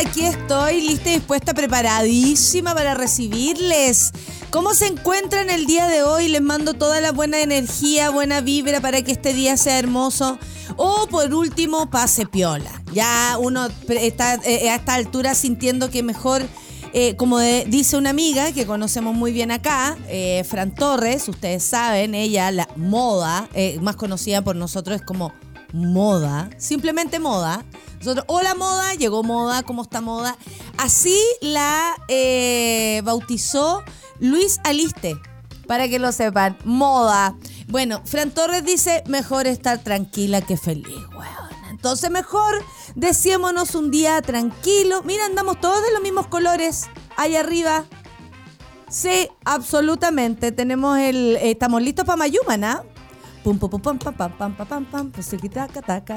Aquí estoy, lista y dispuesta, preparadísima para recibirles. ¿Cómo se encuentran el día de hoy? Les mando toda la buena energía, buena vibra para que este día sea hermoso. O por último, pase piola. Ya uno está eh, a esta altura sintiendo que mejor eh, como dice una amiga que conocemos muy bien acá, eh, Fran Torres, ustedes saben, ella, la moda, más conocida por nosotros es como moda, simplemente moda. Nosotros, hola moda, llegó moda, ¿cómo está moda? Así la bautizó Luis Aliste, para que lo sepan, moda. Bueno, Fran Torres dice, mejor estar tranquila que feliz, Entonces mejor deseémonos un día tranquilo. Mira, andamos todos de los mismos colores. Ahí arriba. Sí, absolutamente. Tenemos el. estamos listos para Mayumana. Pum, pum, pum, pam, pam, pam, pam, pam, pam, pam, pues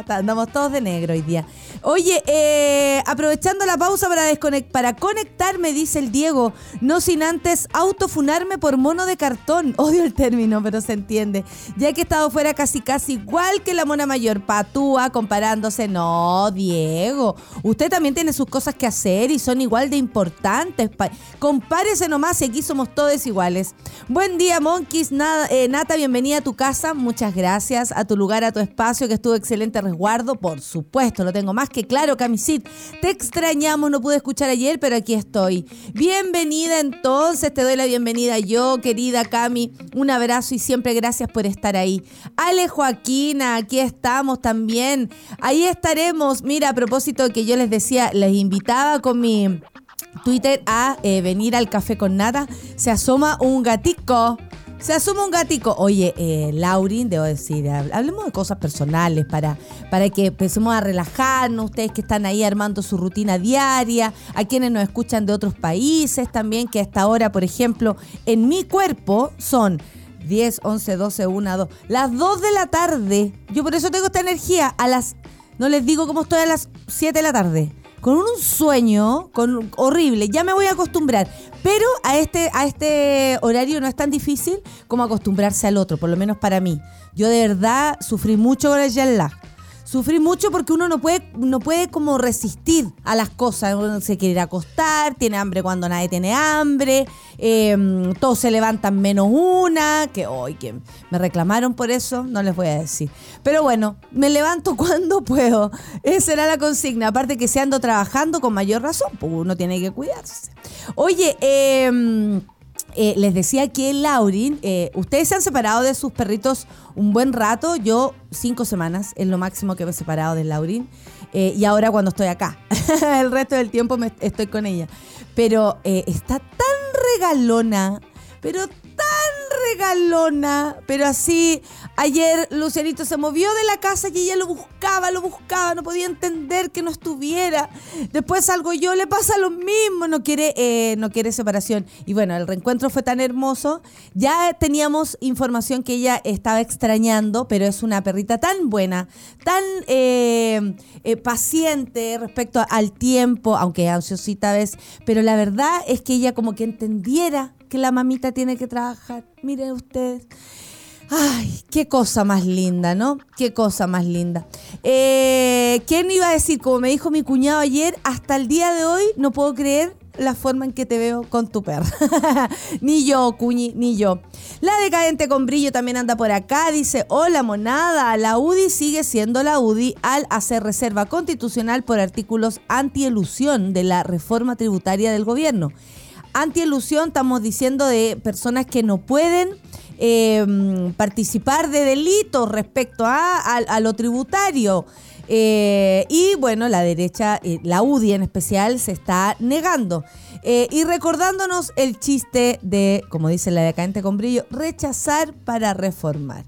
Andamos todos de negro hoy día. Oye, eh, aprovechando la pausa para, para conectarme, dice el Diego, no sin antes autofunarme por mono de cartón. Odio el término, pero se entiende. Ya que he estado fuera casi casi igual que la mona mayor, patúa, comparándose. No, Diego, usted también tiene sus cosas que hacer y son igual de importantes. Compárese nomás y aquí somos todos iguales. Buen día, Monkeys. Eh, Nata, bienvenida a tu casa muchas gracias a tu lugar, a tu espacio, que estuvo excelente resguardo. Por supuesto, lo tengo más que claro, Camisit. Te extrañamos, no pude escuchar ayer, pero aquí estoy. Bienvenida entonces, te doy la bienvenida yo, querida Cami. Un abrazo y siempre gracias por estar ahí. Ale Joaquina, aquí estamos también. Ahí estaremos. Mira, a propósito que yo les decía, les invitaba con mi Twitter a eh, venir al café con nada. Se asoma un gatico se asuma un gatico. Oye, eh, Laurin, debo decir, hablemos de cosas personales para, para que empecemos a relajarnos. Ustedes que están ahí armando su rutina diaria, a quienes nos escuchan de otros países también, que hasta ahora, por ejemplo, en mi cuerpo son 10, 11, 12, 1, 2, las 2 de la tarde. Yo por eso tengo esta energía. A las, no les digo cómo estoy a las 7 de la tarde con un sueño con, horrible. Ya me voy a acostumbrar. Pero a este, a este horario no es tan difícil como acostumbrarse al otro, por lo menos para mí. Yo de verdad sufrí mucho con el jet Sufrí mucho porque uno no puede, no puede como resistir a las cosas. Uno se quiere ir a acostar, tiene hambre cuando nadie tiene hambre, em, todos se levantan menos una, que hoy que me reclamaron por eso, no les voy a decir. Pero bueno, me levanto cuando puedo. Esa era la consigna. Aparte que se ando trabajando con mayor razón, pues uno tiene que cuidarse. Oye, eh eh, les decía que Laurin, eh, ustedes se han separado de sus perritos un buen rato. Yo, cinco semanas es lo máximo que me he separado de Laurin. Eh, y ahora cuando estoy acá, el resto del tiempo me, estoy con ella. Pero está tan regalona, pero regalona, pero así Ayer Lucianito se movió de la casa y ella lo buscaba, lo buscaba, no podía entender que no estuviera. Después salgo yo, le pasa lo mismo, no quiere, eh, no quiere separación. Y bueno, el reencuentro fue tan hermoso. Ya teníamos información que ella estaba extrañando, pero es una perrita tan buena, tan eh, eh, paciente respecto al tiempo, aunque ansiosita a veces. Pero la verdad es que ella como que entendiera que la mamita tiene que trabajar. Miren ustedes. Ay, qué cosa más linda, ¿no? Qué cosa más linda. Eh, ¿Quién iba a decir? Como me dijo mi cuñado ayer, hasta el día de hoy no puedo creer la forma en que te veo con tu perra. ni yo, cuñi, ni yo. La decadente con brillo también anda por acá. Dice, hola monada, la UDI sigue siendo la UDI al hacer reserva constitucional por artículos anti-elusión de la reforma tributaria del gobierno. Anti-elusión estamos diciendo de personas que no pueden Em, participar de delitos respecto a, lo tributario. Eh, y bueno, la derecha, eh, la UDI en especial, se está negando. Eh, y recordándonos el chiste de, como dice la decadente con brillo, rechazar para reformar.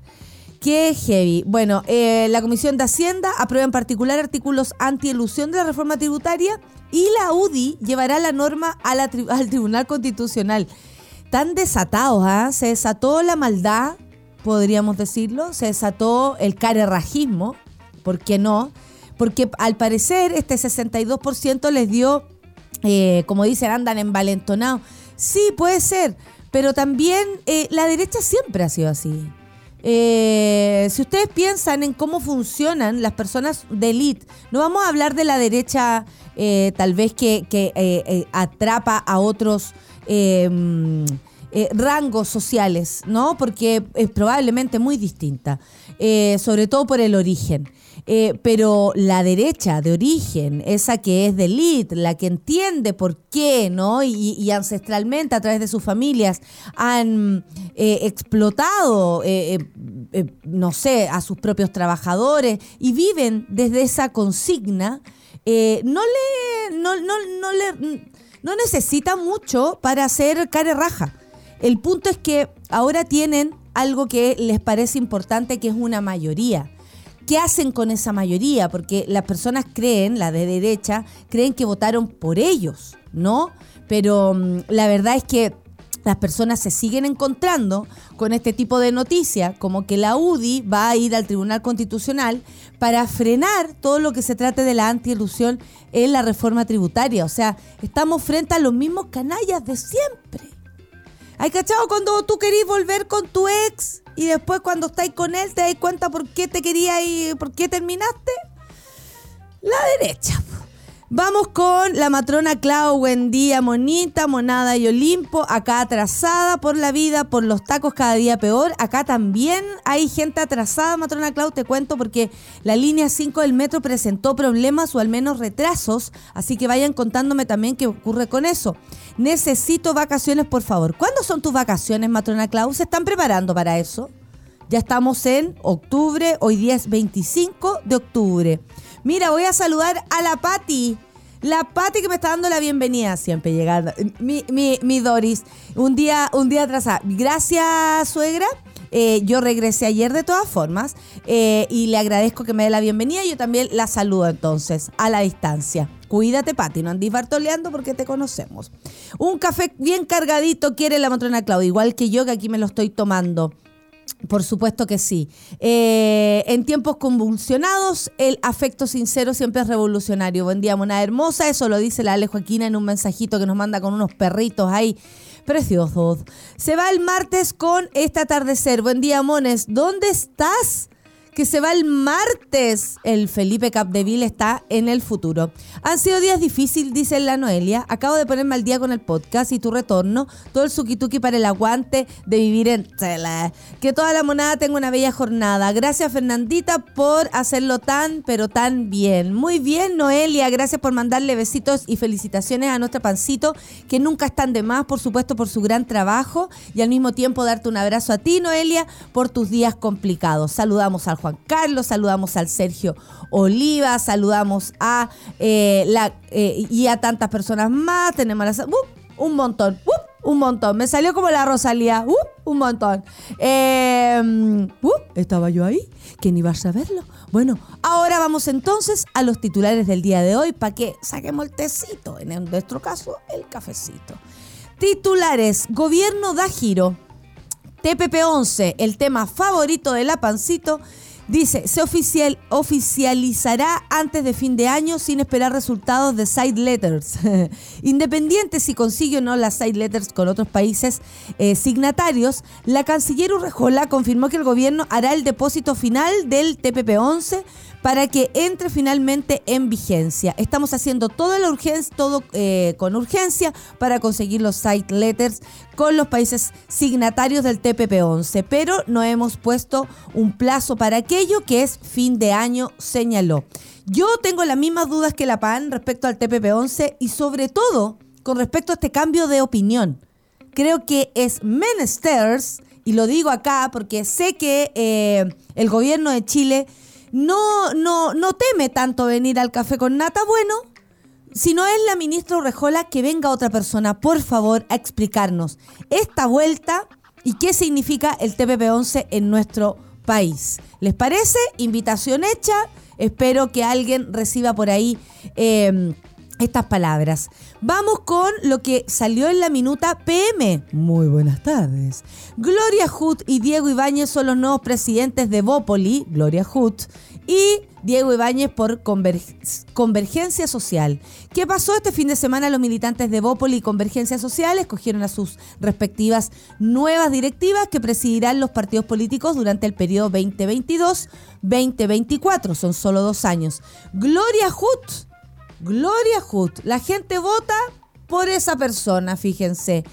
Qué heavy. Bueno, la Comisión de Hacienda aprueba en particular artículos anti-elusión de la reforma tributaria y la UDI llevará la norma al Tribunal Constitucional tan desatados, ¿ah? Se desató la maldad, podríamos decirlo, se desató el carerrajismo, ¿por qué no? porque al parecer este 62% les dio, eh, como dicen, andan envalentonados. Sí, puede ser, pero también eh, la derecha siempre ha sido así. Eh, si ustedes piensan en cómo funcionan las personas de élite, no vamos a hablar de la derecha tal vez que, atrapa a otros rangos sociales, ¿no? Porque es probablemente muy distinta, sobre todo por el origen. Eh, pero la derecha de origen, esa que es de elite, la que entiende por qué, ¿no? Y, ancestralmente a través de sus familias han eh, explotado, eh, no sé, a sus propios trabajadores y viven desde esa consigna, no le, no, no, no le, no necesita mucho para hacer care raja. El punto es que ahora tienen algo que les parece importante, que es una mayoría. ¿Qué hacen con esa mayoría? Porque las personas creen, la de derecha, creen que votaron por ellos, ¿no? Pero mm, la verdad es que las personas se siguen encontrando con este tipo de noticias, como que la UDI va a ir al Tribunal Constitucional para frenar todo lo que se trate de la anti-ilusión en la reforma tributaria. O sea, estamos frente a los mismos canallas de siempre. ¿Hay cachado cuando tú querís volver con tu ex y después cuando estáis con él te das cuenta por qué te quería y por qué terminaste? La derecha. Vamos con la matrona Clau, buen día, monita, monada y Olimpo, acá atrasada por la vida, por los tacos cada día peor. Acá también hay gente atrasada, matrona Clau, te cuento, porque la línea 5 del metro presentó problemas o al menos retrasos, así que vayan contándome también qué ocurre con eso. Necesito vacaciones, por favor. ¿Cuándo son tus vacaciones, matrona Clau? ¿Se están preparando para eso? Ya estamos en octubre, hoy día es 25 de octubre. Mira, voy a saludar a la Patti. La Patti que me está dando la bienvenida siempre llegando. Mi, Doris, un día, un día atrasada. Gracias, suegra. Eh, yo regresé ayer de todas formas eh, y le agradezco que me dé la bienvenida. Yo también la saludo entonces a la distancia. Cuídate, Pati, no andís bartoleando porque te conocemos. Un café bien cargadito quiere la matrona Claudia, igual que yo que aquí me lo estoy tomando. Por supuesto que sí. Eh, en tiempos convulsionados, el afecto sincero siempre es revolucionario. Buen día, mona hermosa. Eso lo dice la Ale Joaquina en un mensajito que nos manda con unos perritos ahí preciosos. Se va el martes con este atardecer. Buen día, mones. ¿Dónde estás? Que se va el martes. El Felipe Capdeville está en el futuro. Han sido días difíciles, dice la Noelia. Acabo de ponerme al día con el podcast y tu retorno. Todo el suki para el aguante de vivir en tele. Que toda la monada tenga una bella jornada. Gracias, Fernandita, por hacerlo tan, pero tan bien. Muy bien, Noelia. Gracias por mandarle besitos y felicitaciones a nuestro pancito, que nunca están de más, por supuesto, por su gran trabajo. Y al mismo tiempo darte un abrazo a ti, Noelia, por tus días complicados. Saludamos al Juan Carlos, saludamos al Sergio Oliva, saludamos a eh, la eh, y a tantas personas más. Tenemos uh, un montón, uh, un montón. Me salió como la Rosalía, uh, un montón. Em, estaba yo ahí, ¿quién iba a saberlo? Bueno, ahora vamos entonces a los titulares del día de hoy para que saquemos el tecito, en nuestro caso, el cafecito. Titulares, gobierno da giro. TPP-11, el tema favorito de la Pancito, Dice, se oficial, oficializará antes de fin de año sin esperar resultados de side letters. Independiente si consigue o no las side letters con otros países eh, signatarios, la canciller Urrejola confirmó que el gobierno hará el depósito final del TPP-11 para que entre finalmente en vigencia. Estamos haciendo toda la urgencia, todo eh, con urgencia para conseguir los site letters con los países signatarios del TPP-11, pero no hemos puesto un plazo para aquello que es fin de año, señaló. Yo tengo las mismas dudas que la PAN respecto al TPP-11 y sobre todo con respecto a este cambio de opinión. Creo que es menesters, y lo digo acá porque sé que eh, el gobierno de Chile no, no, no teme tanto venir al café con nata bueno, si no es la ministra Urrejola, que venga otra persona, por favor, a explicarnos esta vuelta y qué significa el TPP-11 en nuestro país. ¿Les parece? Invitación hecha. Espero que alguien reciba por ahí em, estas palabras. Vamos con lo que salió en la minuta PM. Muy buenas tardes. Gloria Hood y Diego Ibáñez son los nuevos presidentes de Bópoli, Gloria Hood, y Diego Ibáñez por Convergencia Social. ¿Qué pasó este fin de semana? Los militantes de Bópoli y Convergencia Social escogieron a sus respectivas nuevas directivas que presidirán los partidos políticos durante el periodo 2022-2024. Son solo dos años. Gloria Hood Gloria Hood. La gente vota por esa persona, fíjense.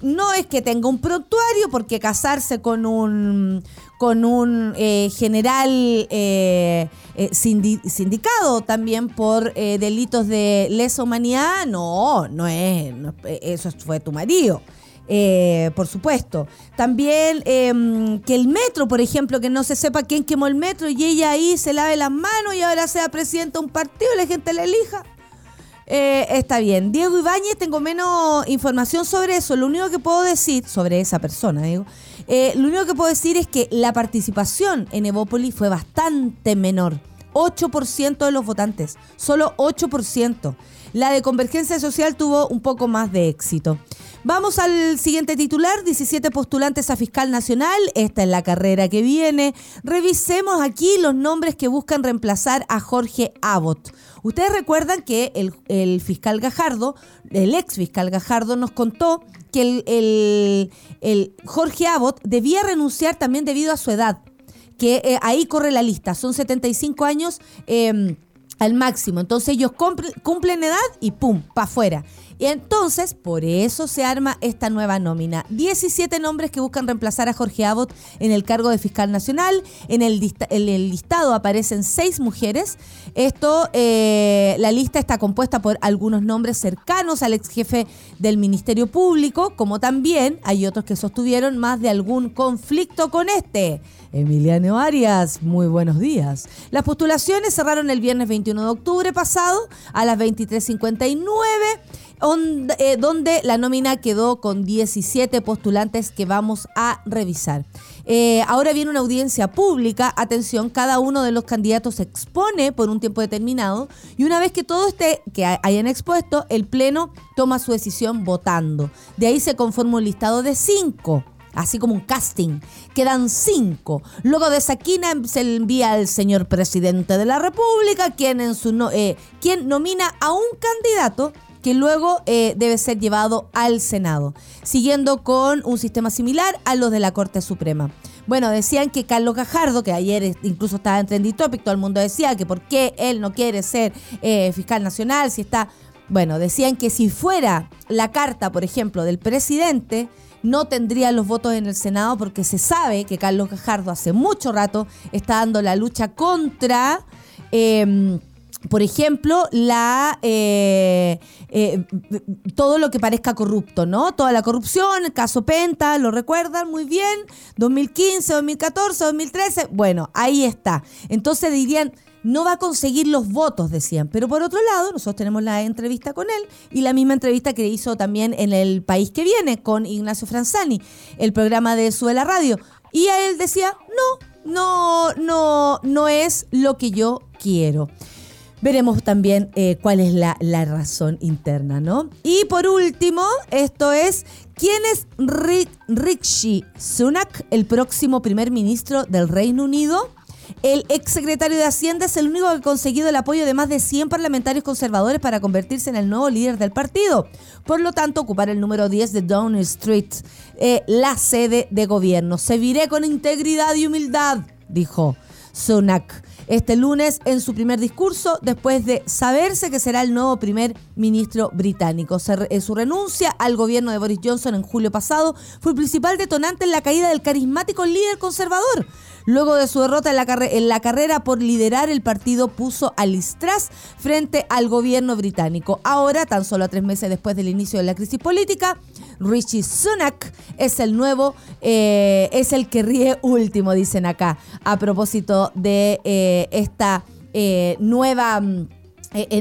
No es que tenga un prontuario, porque casarse con un, con un eh, general eh, eh, sindicado también por delitos de lesa humanidad, no, no es, eso fue tu marido. Por supuesto. También em, que el metro, por ejemplo, que no se sepa quién quemó el metro y ella ahí se lave las manos y ahora sea presidenta de un partido y la gente la elija. Eh, está bien. Diego Ibáñez, tengo menos información sobre eso. Lo único que puedo decir, sobre esa persona, digo, eh, lo único que puedo decir es que la participación en Evópolis fue bastante menor. 8% de los votantes, solo 8%. La de Convergencia Social tuvo un poco más de éxito. Vamos al siguiente titular, 17 postulantes a fiscal nacional, esta es la carrera que viene. Revisemos aquí los nombres que buscan reemplazar a Jorge Abbott. Ustedes recuerdan que el, fiscal Gajardo, el ex fiscal Gajardo, nos contó que el, Jorge Abbott debía renunciar también debido a su edad, que eh, ahí corre la lista, son 75 años. Em, al máximo. Entonces ellos cumplen edad y ¡pum! para afuera. Y entonces, por eso se arma esta nueva nómina. 17 nombres que buscan reemplazar a Jorge Abbott en el cargo de fiscal nacional. En el, listado aparecen seis mujeres. Esto, eh, la lista está compuesta por algunos nombres cercanos al ex jefe del Ministerio Público, como también hay otros que sostuvieron más de algún conflicto con este. Emiliano Arias, muy buenos días. Las postulaciones cerraron el viernes 21 de octubre pasado a las 23.59 eh, donde la nómina quedó con 17 postulantes que vamos a revisar. Eh, ahora viene una audiencia pública. Atención, cada uno de los candidatos se expone por un tiempo determinado y una vez que todo esté, que hayan expuesto, el Pleno toma su decisión votando. De ahí se conforma un listado de cinco así como un casting. Quedan cinco. Luego de esa quina se envía al señor presidente de la República, quien, en su eh, quien nomina a un candidato que luego eh, debe ser llevado al Senado, siguiendo con un sistema similar a los de la Corte Suprema. Bueno, decían que Carlos Gajardo, que ayer incluso estaba en Trendy Topic, todo el mundo decía que por qué él no quiere ser eh, fiscal nacional, si está... Bueno, decían que si fuera la carta, por ejemplo, del presidente, no tendría los votos en el Senado porque se sabe que Carlos Gajardo hace mucho rato está dando la lucha contra... Em, por ejemplo, la eh, eh, todo lo que parezca corrupto, ¿no? Toda la corrupción, el caso Penta, lo recuerdan muy bien, 2015, 2014, 2013, bueno, ahí está. Entonces dirían, no va a conseguir los votos, decían. Pero por otro lado, nosotros tenemos la entrevista con él y la misma entrevista que hizo también en El País que Viene con Ignacio Franzani, el programa de Suela Radio. Y a él decía, no, no, no, no es lo que yo quiero. Veremos también eh, cuál es la, razón interna, ¿no? Y por último, esto es, ¿quién es Rishi Sunak, el próximo primer ministro del Reino Unido? El exsecretario de Hacienda es el único que ha conseguido el apoyo de más de 100 parlamentarios conservadores para convertirse en el nuevo líder del partido. Por lo tanto, ocupar el número 10 de Downing Street, eh, la sede de gobierno. Se viré con integridad y humildad, dijo Sunak este lunes en su primer discurso después de saberse que será el nuevo primer ministro británico. Su renuncia al gobierno de Boris Johnson en julio pasado fue el principal detonante en la caída del carismático líder conservador. Luego de su derrota en la, carrera por liderar el partido, puso a Liz frente al gobierno británico. Ahora, tan solo a tres meses después del inicio de la crisis política, Richie Sunak es el nuevo, eh, es el que ríe último, dicen acá, a propósito de eh, esta eh, nueva...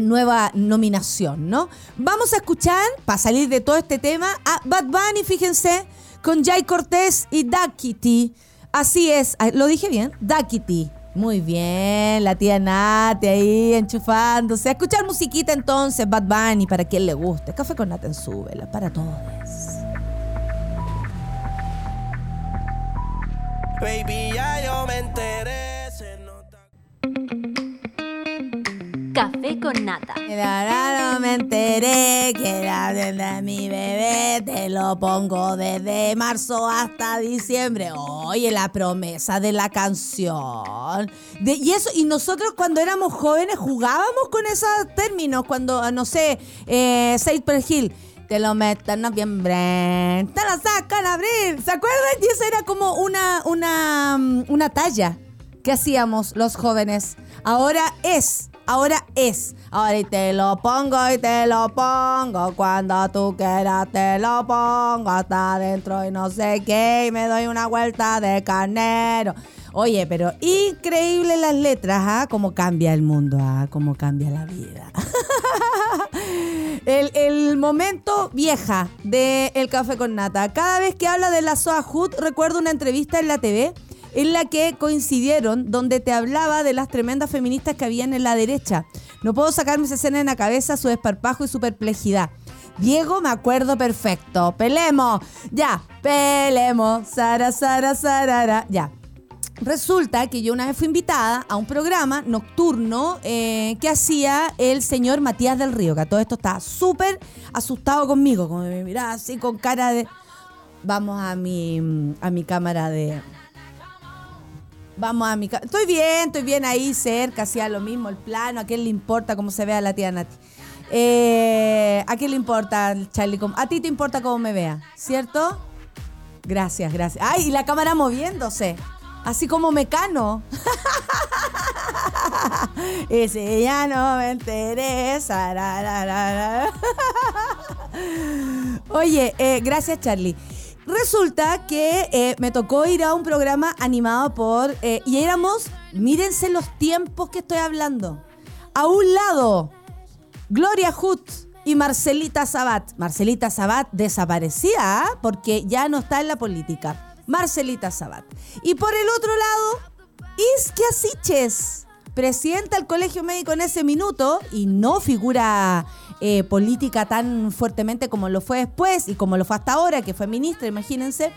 nueva nominación, ¿no? Vamos a escuchar, para salir de todo este tema, a Bad Bunny, fíjense, con Jay Cortés y Duckity. Así es, lo dije bien, Duckity. Muy bien, la tía Nati ahí enchufándose. A escuchar musiquita entonces, Bad Bunny, para quien le guste. Café con Nata en su para todos. Baby, ya yo me enteré, Café con nata. Ahora no me enteré que era de mi bebé. Te lo pongo desde marzo hasta diciembre. Oye, la promesa de la canción. y eso, y nosotros cuando éramos jóvenes jugábamos con esos términos. Cuando, no sé, eh, per Hill te lo meto en noviembre, te lo saco en abril. ¿Se acuerdan? Y eso era como una, una, una talla que hacíamos los jóvenes. Ahora es ahora es. Ahora y te lo pongo y te lo pongo. Cuando tú quieras te lo pongo hasta adentro y no sé qué. Y me doy una vuelta de carnero. Oye, pero increíble las letras, ¿ah? Cómo cambia el mundo, ¿ah? Cómo cambia la vida. el, momento vieja de El Café con Nata. Cada vez que habla de la Soa recuerdo una entrevista en la TV en la que coincidieron, donde te hablaba de las tremendas feministas que habían en la derecha. No puedo sacarme esa escena en la cabeza, su desparpajo y su perplejidad. Diego, me acuerdo perfecto. Pelemos. Ya, pelemos. Sara, Sara, Sarara. Ya. Resulta que yo una vez fui invitada a un programa nocturno eh, que hacía el señor Matías del Río, que a todo esto estaba súper asustado conmigo, como me miraba así con cara de... Vamos a mi, a mi cámara de, Vamos a mi casa. Estoy bien, estoy bien ahí cerca, hacía lo mismo, el plano. ¿A quién le importa cómo se vea la tía Nati? Eh, ¿A quién le importa, Charlie? A ti te importa cómo me vea, ¿cierto? Gracias, gracias. Ay, y la cámara moviéndose. Así como mecano. Ese ya no me interesa. Oye, eh, gracias, Charlie. Resulta que eh, me tocó ir a un programa animado por... Eh, y éramos, mírense los tiempos que estoy hablando. A un lado, Gloria Hood y Marcelita Sabat. Marcelita Sabat desaparecía porque ya no está en la política. Marcelita Sabat. Y por el otro lado, Isquia Siches, presidenta del Colegio Médico en ese minuto y no figura eh, política tan fuertemente como lo fue después y como lo fue hasta ahora, que fue ministra, imagínense.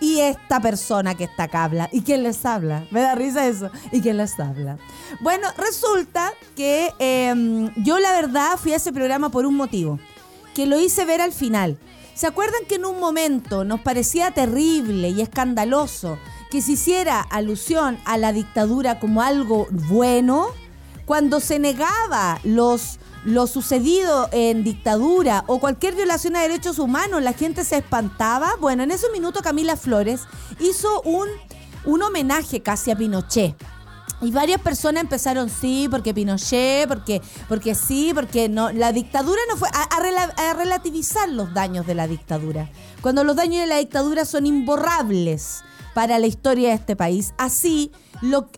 Y esta persona que está acá habla. ¿Y quién les habla? Me da risa eso. ¿Y quién les habla? Bueno, resulta que em, yo la verdad fui a ese programa por un motivo, que lo hice ver al final. ¿Se acuerdan que en un momento nos parecía terrible y escandaloso que se hiciera alusión a la dictadura como algo bueno? Cuando se negaba los lo sucedido en dictadura o cualquier violación a derechos humanos, la gente se espantaba. Bueno, en ese minuto Camila Flores hizo un, un homenaje casi a Pinochet. Y varias personas empezaron, sí, porque Pinochet, porque, porque sí, porque no. La dictadura no fue. A, a, relativizar los daños de la dictadura. Cuando los daños de la dictadura son imborrables para la historia de este país. Así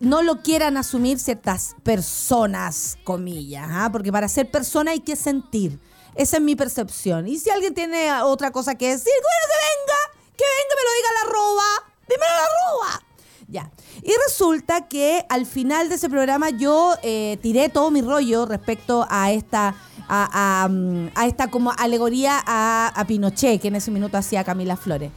no lo quieran asumir ciertas personas, comillas, ¿ah? porque para ser persona hay que sentir. Esa es mi percepción. Y si alguien tiene otra cosa que decir, bueno, que venga, que venga, me lo diga la roba, dímelo la roba. Ya. Y resulta que al final de ese programa yo eh, tiré todo mi rollo respecto a esta, a, esta como alegoría a, a, Pinochet, que en ese minuto hacía Camila Flores.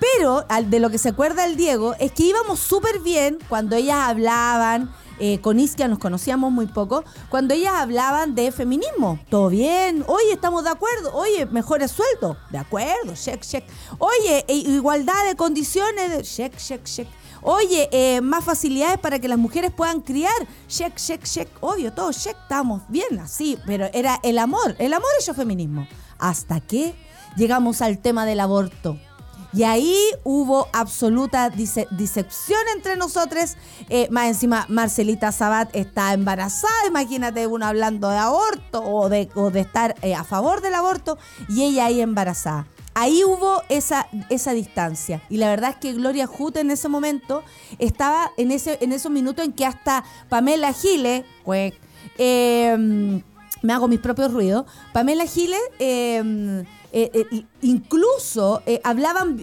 Pero de lo que se acuerda el Diego es que íbamos súper bien cuando ellas hablaban. Eh, con Isquia nos conocíamos muy poco, cuando ellas hablaban de feminismo. Todo bien, oye, estamos de acuerdo, oye, mejores sueldos, de acuerdo, check, check. Oye, e, igualdad de condiciones, check, check, check. Oye, eh, más facilidades para que las mujeres puedan criar, check, check, check. Obvio, todo check, estamos bien así, pero era el amor, el amor es el feminismo. Hasta que llegamos al tema del aborto. Y ahí hubo absoluta disección entre nosotros. Eh, más encima, Marcelita Sabat está embarazada. Imagínate uno hablando de aborto o de, estar eh, a favor del aborto y ella ahí embarazada. Ahí hubo esa, esa distancia. Y la verdad es que Gloria Jute en ese momento estaba en, ese, en esos minutos en que hasta Pamela Giles, eh, me hago mis propios ruidos, Pamela Giles eh, eh, incluso eh, hablaban,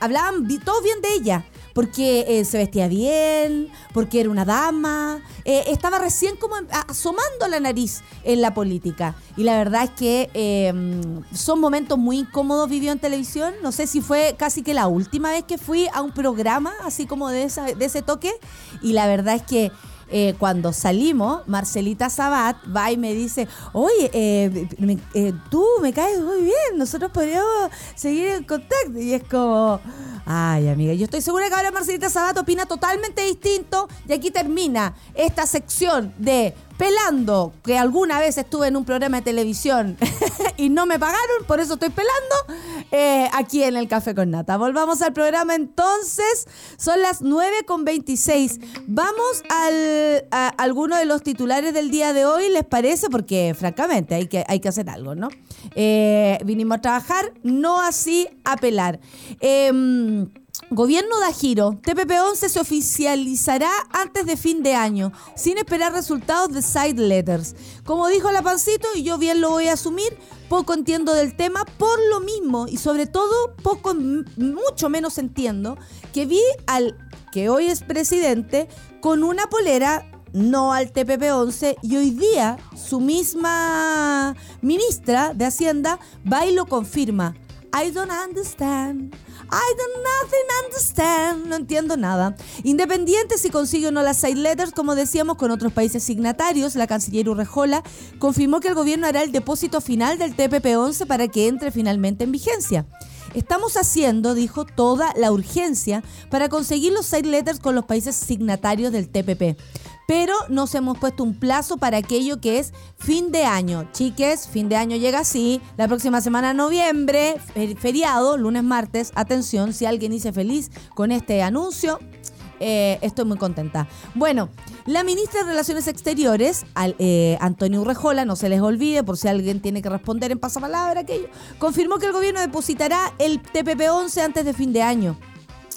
hablaban todos bien de ella, porque se vestía bien, porque era una dama, estaba recién como asomando la nariz en la política. Y la verdad es que em, son momentos muy incómodos vivió en televisión. No sé si fue casi que la última vez que fui a un programa así como de, de ese toque. Y la verdad es que eh, cuando salimos, Marcelita Sabat va y me dice, oye, eh, eh, tú me caes muy bien, nosotros podríamos seguir en contacto. Y es como, ay amiga, yo estoy segura que ahora Marcelita Sabat opina totalmente distinto y aquí termina esta sección de pelando, que alguna vez estuve en un programa de televisión y no me pagaron, por eso estoy pelando, eh, aquí en el Café con Nata. Volvamos al programa entonces, son las 9 con 26. Vamos a alguno de los titulares del día de hoy, ¿les parece? Porque francamente hay que, hay que hacer algo, ¿no? Eh, vinimos a trabajar, no así a pelar. Eh, Gobierno da giro. TPP-11 se oficializará antes de fin de año, sin esperar resultados de side letters. Como dijo la Pancito, y yo bien lo voy a asumir, poco entiendo del tema por lo mismo y sobre todo poco, mucho menos entiendo que vi al que hoy es presidente con una polera no al TPP-11 y hoy día su misma ministra de Hacienda va y lo confirma. I don't understand. I don't nothing understand. No entiendo nada. Independiente si consigue o no las side letters, como decíamos con otros países signatarios, la canciller Urrejola confirmó que el gobierno hará el depósito final del TPP-11 para que entre finalmente en vigencia. Estamos haciendo, dijo, toda la urgencia para conseguir los side letters con los países signatarios del TPP pero nos hemos puesto un plazo para aquello que es fin de año. Chiques, fin de año llega así, la próxima semana noviembre, feriado, lunes, martes, atención, si alguien dice feliz con este anuncio, eh, estoy muy contenta. Bueno, la ministra de Relaciones Exteriores, eh, Antonio Urrejola, no se les olvide por si alguien tiene que responder en pasapalabra aquello, confirmó que el gobierno depositará el TPP-11 antes de fin de año.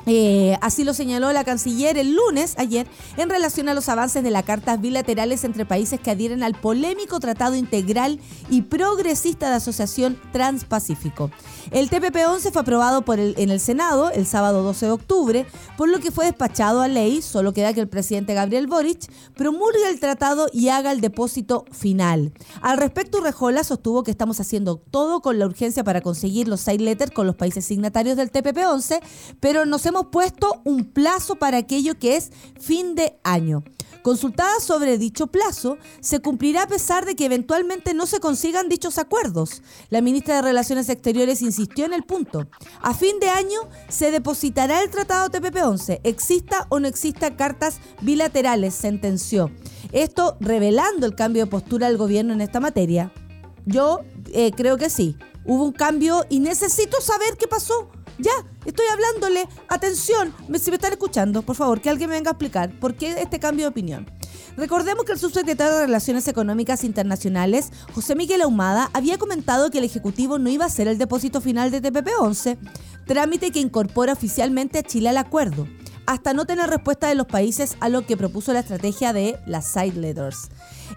Eh, así lo señaló la canciller el lunes, ayer, en relación a los avances de las cartas bilaterales entre países que adhieren al polémico Tratado Integral y Progresista de Asociación Transpacífico. El TPP-11 fue aprobado por el, en el Senado el sábado 12 de octubre, por lo que fue despachado a ley. Solo queda que el presidente Gabriel Boric promulgue el tratado y haga el depósito final. Al respecto, Rejola sostuvo que estamos haciendo todo con la urgencia para conseguir los side letters con los países signatarios del TPP-11, pero nos hemos puesto un plazo para aquello que es fin de año. Consultada sobre dicho plazo, se cumplirá a pesar de que eventualmente no se consigan dichos acuerdos. La ministra de Relaciones Exteriores insistió en el punto. A fin de año se depositará el tratado TPP-11, exista o no exista cartas bilaterales, sentenció. Esto revelando el cambio de postura del gobierno en esta materia. Yo eh, creo que sí. Hubo un cambio y necesito saber qué pasó. Ya, estoy hablándole. Atención, si me están escuchando, por favor, que alguien me venga a explicar por qué este cambio de opinión. Recordemos que el subsecretario de Relaciones Económicas Internacionales, José Miguel Ahumada, había comentado que el Ejecutivo no iba a hacer el depósito final de TPP-11, trámite que incorpora oficialmente a Chile al acuerdo, hasta no tener respuesta de los países a lo que propuso la estrategia de las side letters.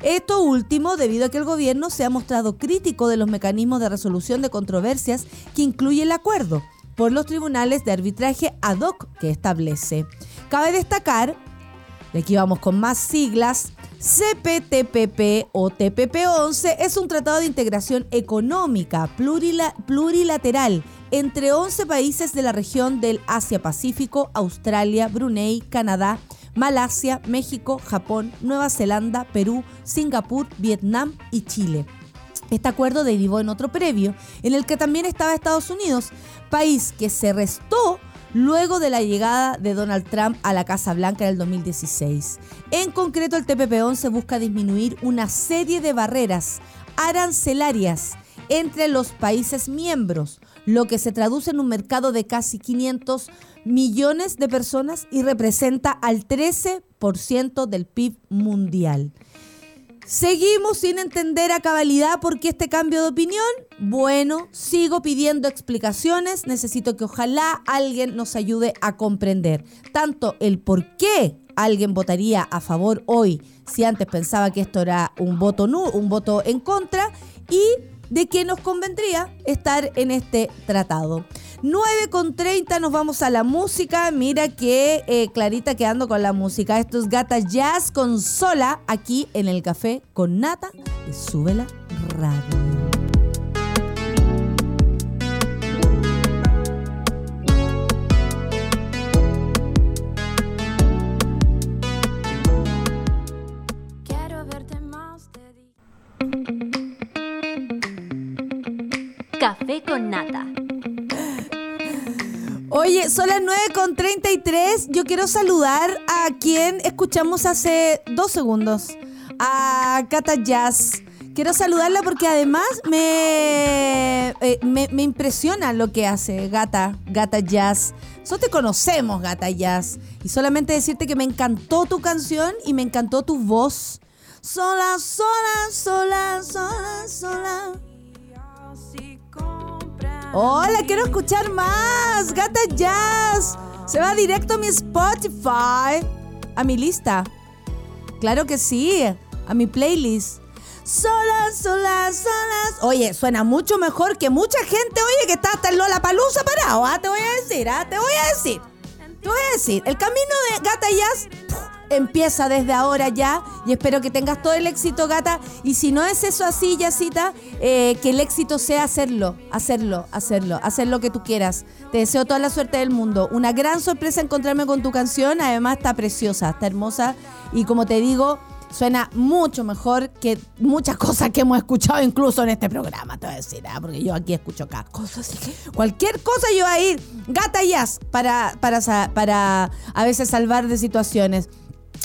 Esto último debido a que el gobierno se ha mostrado crítico de los mecanismos de resolución de controversias que incluye el acuerdo por los tribunales de arbitraje ad hoc que establece. Cabe destacar, aquí vamos con más siglas, CPTPP o TPP-11 es un tratado de integración económica plurilateral entre 11 países de la región del Asia-Pacífico, Australia, Brunei, Canadá, Malasia, México, Japón, Nueva Zelanda, Perú, Singapur, Vietnam y Chile. Este acuerdo derivó en otro previo, en el que también estaba Estados Unidos, país que se restó luego de la llegada de Donald Trump a la Casa Blanca en el 2016. En concreto, el TPP-11 busca disminuir una serie de barreras arancelarias entre los países miembros, lo que se traduce en un mercado de casi 500 millones de personas y representa al 13% del PIB mundial. Seguimos sin entender a cabalidad por qué este cambio de opinión. Bueno, sigo pidiendo explicaciones. Necesito que ojalá alguien nos ayude a comprender tanto el por qué alguien votaría a favor hoy si antes pensaba que esto era un voto nu, un voto en contra y de qué nos convendría estar en este tratado. 9 con 30 nos vamos a la música. Mira que eh, Clarita quedando con la música. Esto es Gata Jazz con Sola aquí en el café con Nata de Súbela Radio. Café con nata. Oye, son las 9 con 33. Yo quiero saludar a quien escuchamos hace dos segundos. A Cata Jazz. Quiero saludarla porque además me, eh, me, me, impresiona lo que hace Gata, Gata Jazz. Nosotros te conocemos, Gata Jazz. Y solamente decirte que me encantó tu canción y me encantó tu voz. Sola, sola, sola, sola, sola. Hola, quiero escuchar más. Gata Jazz. Se va directo a mi Spotify. A mi lista. Claro que sí. A mi playlist. Solas, solas, solas. Oye, suena mucho mejor que mucha gente, oye, que está hasta en Lola Palusa parado. ¿ah? Te voy a decir, ¿ah? te voy a decir. Te voy a decir. El camino de Gata Jazz empieza desde ahora ya y espero que tengas todo el éxito, gata. Y si no es eso así, Yacita, eh, que el éxito sea hacerlo, hacerlo, hacerlo, hacer lo que tú quieras. Te deseo toda la suerte del mundo. Una gran sorpresa encontrarme con tu canción. Además, está preciosa, está hermosa. Y como te digo, suena mucho mejor que muchas cosas que hemos escuchado incluso en este programa, te voy a decir, ¿ah? porque yo aquí escucho cada cosa, así que cualquier cosa yo voy a ir gata jazz para, para, para a veces salvar de situaciones.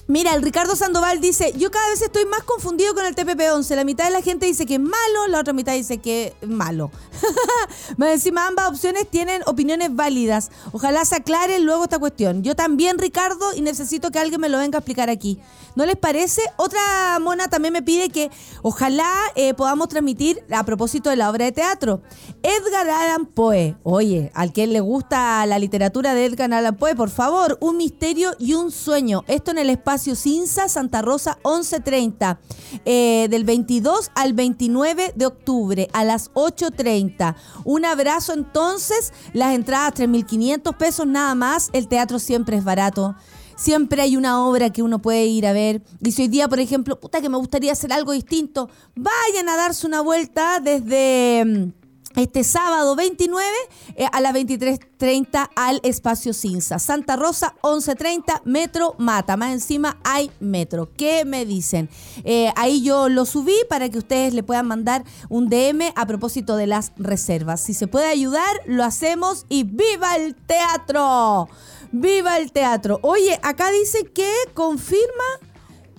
Mira, el Ricardo Sandoval dice, yo cada vez estoy más confundido con el TPP-11. La mitad de la gente dice que es malo, la otra mitad dice que es malo. Más encima, ambas opciones tienen opiniones válidas. Ojalá se aclare luego esta cuestión. Yo también, Ricardo, y necesito que alguien me lo venga a explicar aquí. ¿No les parece? Otra mona también me pide que ojalá eh, podamos transmitir a propósito de la obra de teatro. Edgar Allan Poe. Oye, al que le gusta la literatura de Edgar Allan Poe, por favor, un misterio y un sueño. Esto en el espacio Cinza, Santa Rosa, 1130. Eh, del 22 al 29 de octubre a las 8.30. Un abrazo entonces. Las entradas 3.500 pesos nada más. El teatro siempre es barato. Siempre hay una obra que uno puede ir a ver. Y si hoy día, por ejemplo, puta que me gustaría hacer algo distinto, vayan a darse una vuelta desde mm, este sábado 29 eh, a las 23.30 al espacio Cinza. Santa Rosa 11.30, Metro Mata. Más encima hay Metro. ¿Qué me dicen? Eh, ahí yo lo subí para que ustedes le puedan mandar un DM a propósito de las reservas. Si se puede ayudar, lo hacemos y ¡viva el teatro! ¡Viva el teatro! Oye, acá dice que confirma,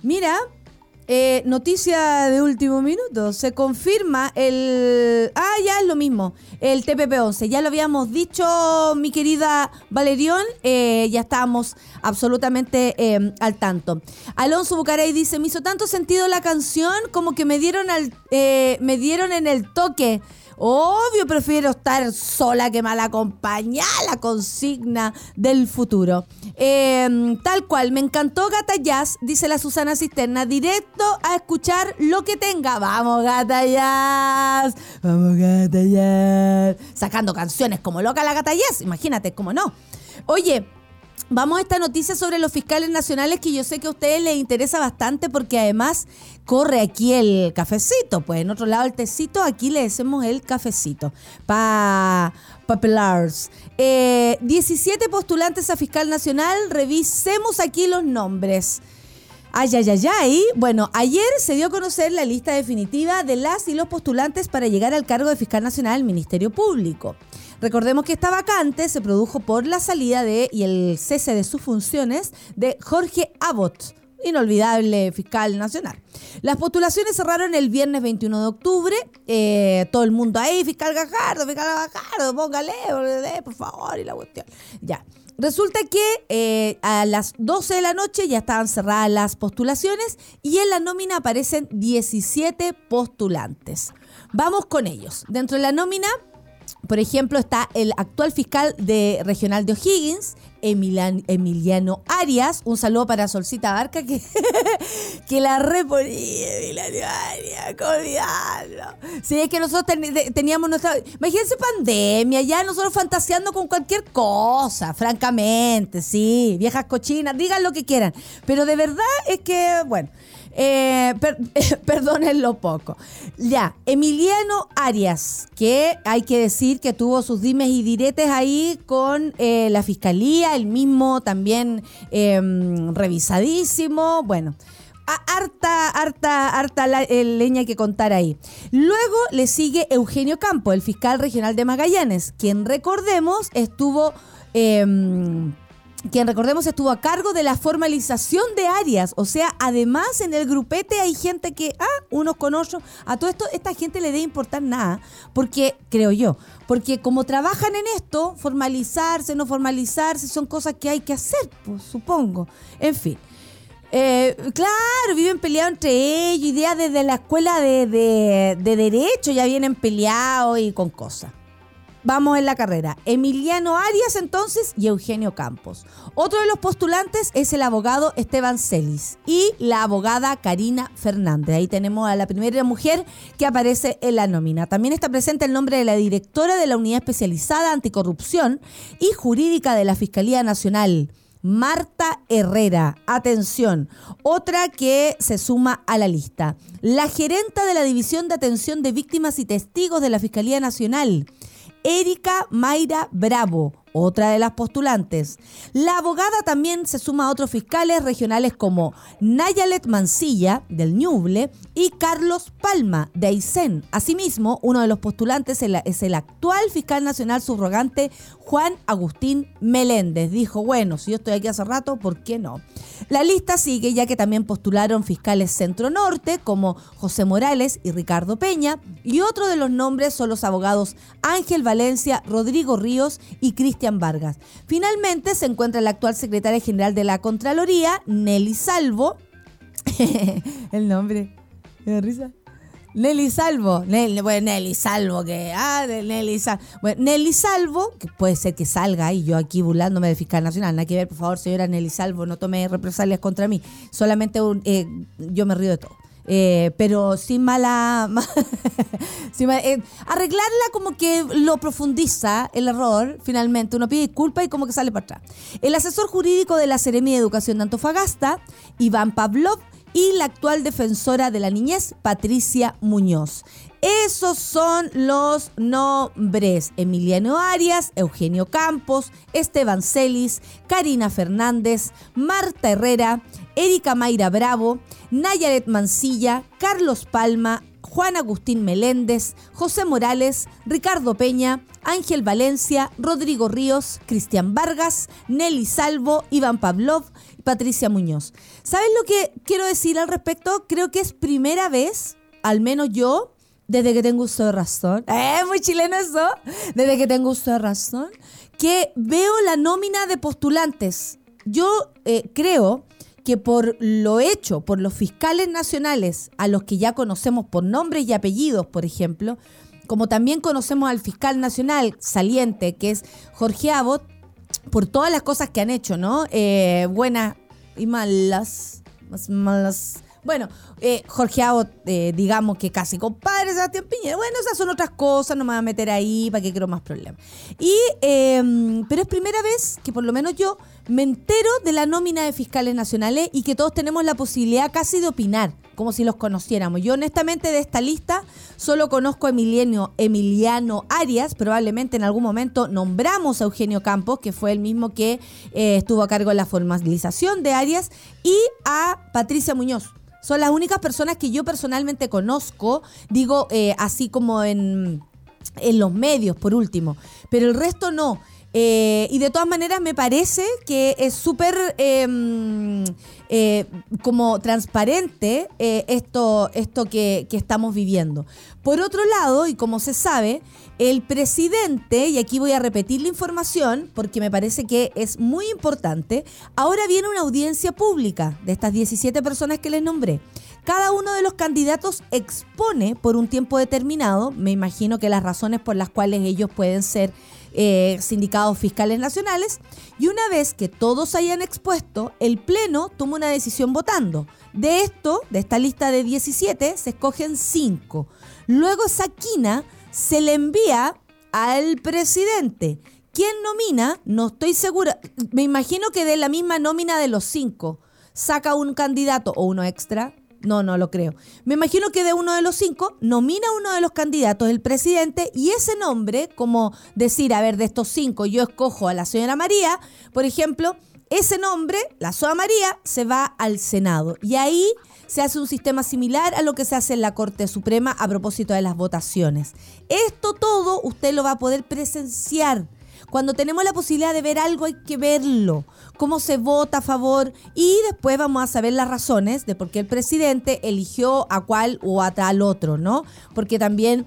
mira, eh, noticia de último minuto, se confirma el... Ah, ya es lo mismo, el TPP-11, ya lo habíamos dicho mi querida Valerión, eh, ya estábamos absolutamente eh, al tanto. Alonso Bucarey dice, me hizo tanto sentido la canción como que me dieron, al, me dieron en el toque. Obvio, prefiero estar sola que mal acompañada, la consigna del futuro. Em, tal cual, me encantó Gata Jazz, dice la Susana Cisterna, directo a escuchar lo que tenga. Vamos, Gata Jazz, vamos, Gata Jazz. Sacando canciones como loca la Gata Jazz, imagínate, cómo no. Oye, Vamos a esta noticia sobre los fiscales nacionales que yo sé que a ustedes les interesa bastante porque además corre aquí el cafecito. Pues en otro lado el tecito, aquí le decimos el cafecito. Pa Papelars. Eh, 17 postulantes a fiscal nacional. Revisemos aquí los nombres. Ay, ay, ay, ay. Bueno, ayer se dio a conocer la lista definitiva de las y los postulantes para llegar al cargo de fiscal nacional del Ministerio Público. Recordemos que esta vacante se produjo por la salida de y el cese de sus funciones de Jorge Abbott inolvidable fiscal nacional. Las postulaciones cerraron el viernes 21 de octubre. Eh, todo el mundo ahí, fiscal Gajardo, fiscal Gajardo, póngale, por favor, y la cuestión. Ya. Resulta que eh, a las 12 de la noche ya estaban cerradas las postulaciones y en la nómina aparecen 17 postulantes. Vamos con ellos. Dentro de la nómina por ejemplo, está el actual fiscal de regional de O'Higgins, Emiliano Arias. Un saludo para Solcita Barca, que, que la reponía, Emiliano Arias, olvidarlo. Sí, es que nosotros teníamos nuestra. Imagínense pandemia, ya nosotros fantaseando con cualquier cosa, francamente, sí, viejas cochinas, digan lo que quieran. Pero de verdad es que, bueno. Eh, perdónenlo poco. Ya, Emiliano Arias, que hay que decir que tuvo sus dimes y diretes ahí con eh, la fiscalía, el mismo también em, revisadísimo. Bueno harta, harta, harta la, leña que contar ahí. Luego le sigue Eugenio Campo, el fiscal regional de Magallanes, quien recordemos estuvo em, quien recordemos estuvo a cargo de la formalización de áreas. O sea, además en el grupete hay gente que, ah, unos con otros. A todo esto, esta gente le debe importar nada. Porque, creo yo, porque como trabajan en esto, formalizarse, no formalizarse, son cosas que hay que hacer, pues supongo. En fin. Eh, claro, viven peleados entre ellos, ideas desde la escuela de, de, de derecho ya vienen peleados y con cosas. Vamos en la carrera. Emiliano Arias entonces y Eugenio Campos. Otro de los postulantes es el abogado Esteban Celis y la abogada Karina Fernández. Ahí tenemos a la primera mujer que aparece en la nómina. También está presente el nombre de la directora de la Unidad Especializada Anticorrupción y Jurídica de la Fiscalía Nacional. Marta Herrera, atención, otra que se suma a la lista. La gerenta de la División de Atención de Víctimas y Testigos de la Fiscalía Nacional, Erika Mayra Bravo, otra de las postulantes. La abogada también se suma a otros fiscales regionales como Nayalet Mancilla, del Ñuble, y Carlos Palma, de Aysén. Asimismo, uno de los postulantes es el actual fiscal nacional subrogante Juan Agustín Meléndez. Dijo, bueno, si yo estoy aquí hace rato, ¿por qué no? La lista sigue ya que también postularon fiscales centro-norte como José Morales y Ricardo Peña, y otro de los nombres son los abogados Ángel Valencia, Rodrigo Ríos y Cristian Vargas. Finalmente se encuentra la actual secretaria general de la Contraloría, Nelly Salvo. el nombre, me risa. Nelly Salvo, Nelly, bueno, Nelly Salvo, que, ah, Nelly Salvo. Nelly Salvo, que puede ser que salga y yo aquí burlándome de fiscal nacional, nada que ver, por favor, señora Nelly Salvo, no tome represalias contra mí, solamente eh, yo me río de todo. Eh, pero sin mala. Eh, arreglarla como que lo profundiza el error, finalmente. Uno pide disculpas y como que sale para atrás. El asesor jurídico de la Seremia de Educación de Antofagasta, Iván Pavlov, y la actual defensora de la niñez, Patricia Muñoz. Esos son los nombres. Emiliano Arias, Eugenio Campos, Esteban Celis, Karina Fernández, Marta Herrera, Erika Mayra Bravo, Nayaret Mancilla, Carlos Palma, Juan Agustín Meléndez, José Morales, Ricardo Peña, Ángel Valencia, Rodrigo Ríos, Cristian Vargas, Nelly Salvo, Iván Pavlov Patricia Muñoz. ¿Sabes lo que quiero decir al respecto? Creo que es primera vez, al menos yo, desde que tengo uso de razón, ¿eh? Muy chileno eso, desde que tengo uso de razón, que veo la nómina de postulantes. Yo eh, creo que por lo hecho por los fiscales nacionales, a los que ya conocemos por nombres y apellidos, por ejemplo, como también conocemos al fiscal nacional saliente, que es Jorge Abbott, por todas las cosas que han hecho, ¿no? Eh, buenas y malas, más malas. Bueno, eh, Jorge Abbott, eh, digamos que casi compadre Sebastián Piñera. Bueno, esas son otras cosas, no me voy a meter ahí para que quiero más problemas. Y, em, pero es primera vez que por lo menos yo me entero de la nómina de fiscales nacionales y que todos tenemos la posibilidad casi de opinar, como si los conociéramos. Yo honestamente de esta lista solo conozco a Emiliano, Emiliano Arias, probablemente en algún momento nombramos a Eugenio Campos, que fue el mismo que eh, estuvo a cargo de la formalización de Arias, y a Patricia Muñoz. Son las únicas personas que yo personalmente conozco, digo, eh, así como en, en los medios, por último, pero el resto no. Eh, y de todas maneras me parece que es súper em, eh, como transparente eh, esto, esto que, que, estamos viviendo. Por otro lado, y como se sabe, el presidente, y aquí voy a repetir la información porque me parece que es muy importante, ahora viene una audiencia pública de estas 17 personas que les nombré Cada uno de los candidatos expone por un tiempo determinado, me imagino que las razones por las cuales ellos pueden ser eh, sindicados fiscales nacionales, y una vez que todos hayan expuesto, el Pleno toma una decisión votando. De esto, de esta lista de 17, se escogen 5. Luego esa quina se le envía al presidente. ¿Quién nomina? No estoy segura. Me imagino que de la misma nómina de los cinco saca un candidato o uno extra. No, no lo creo. Me imagino que de uno de los cinco nomina uno de los candidatos el presidente y ese nombre, como decir, a ver, de estos cinco yo escojo a la señora María, por ejemplo, ese nombre, la señora María, se va al Senado. Y ahí se hace un sistema similar a lo que se hace en la Corte Suprema a propósito de las votaciones. Esto todo usted lo va a poder presenciar. Cuando tenemos la posibilidad de ver algo hay que verlo, cómo se vota a favor y después vamos a saber las razones de por qué el presidente eligió a cuál o a tal otro, ¿no? Porque también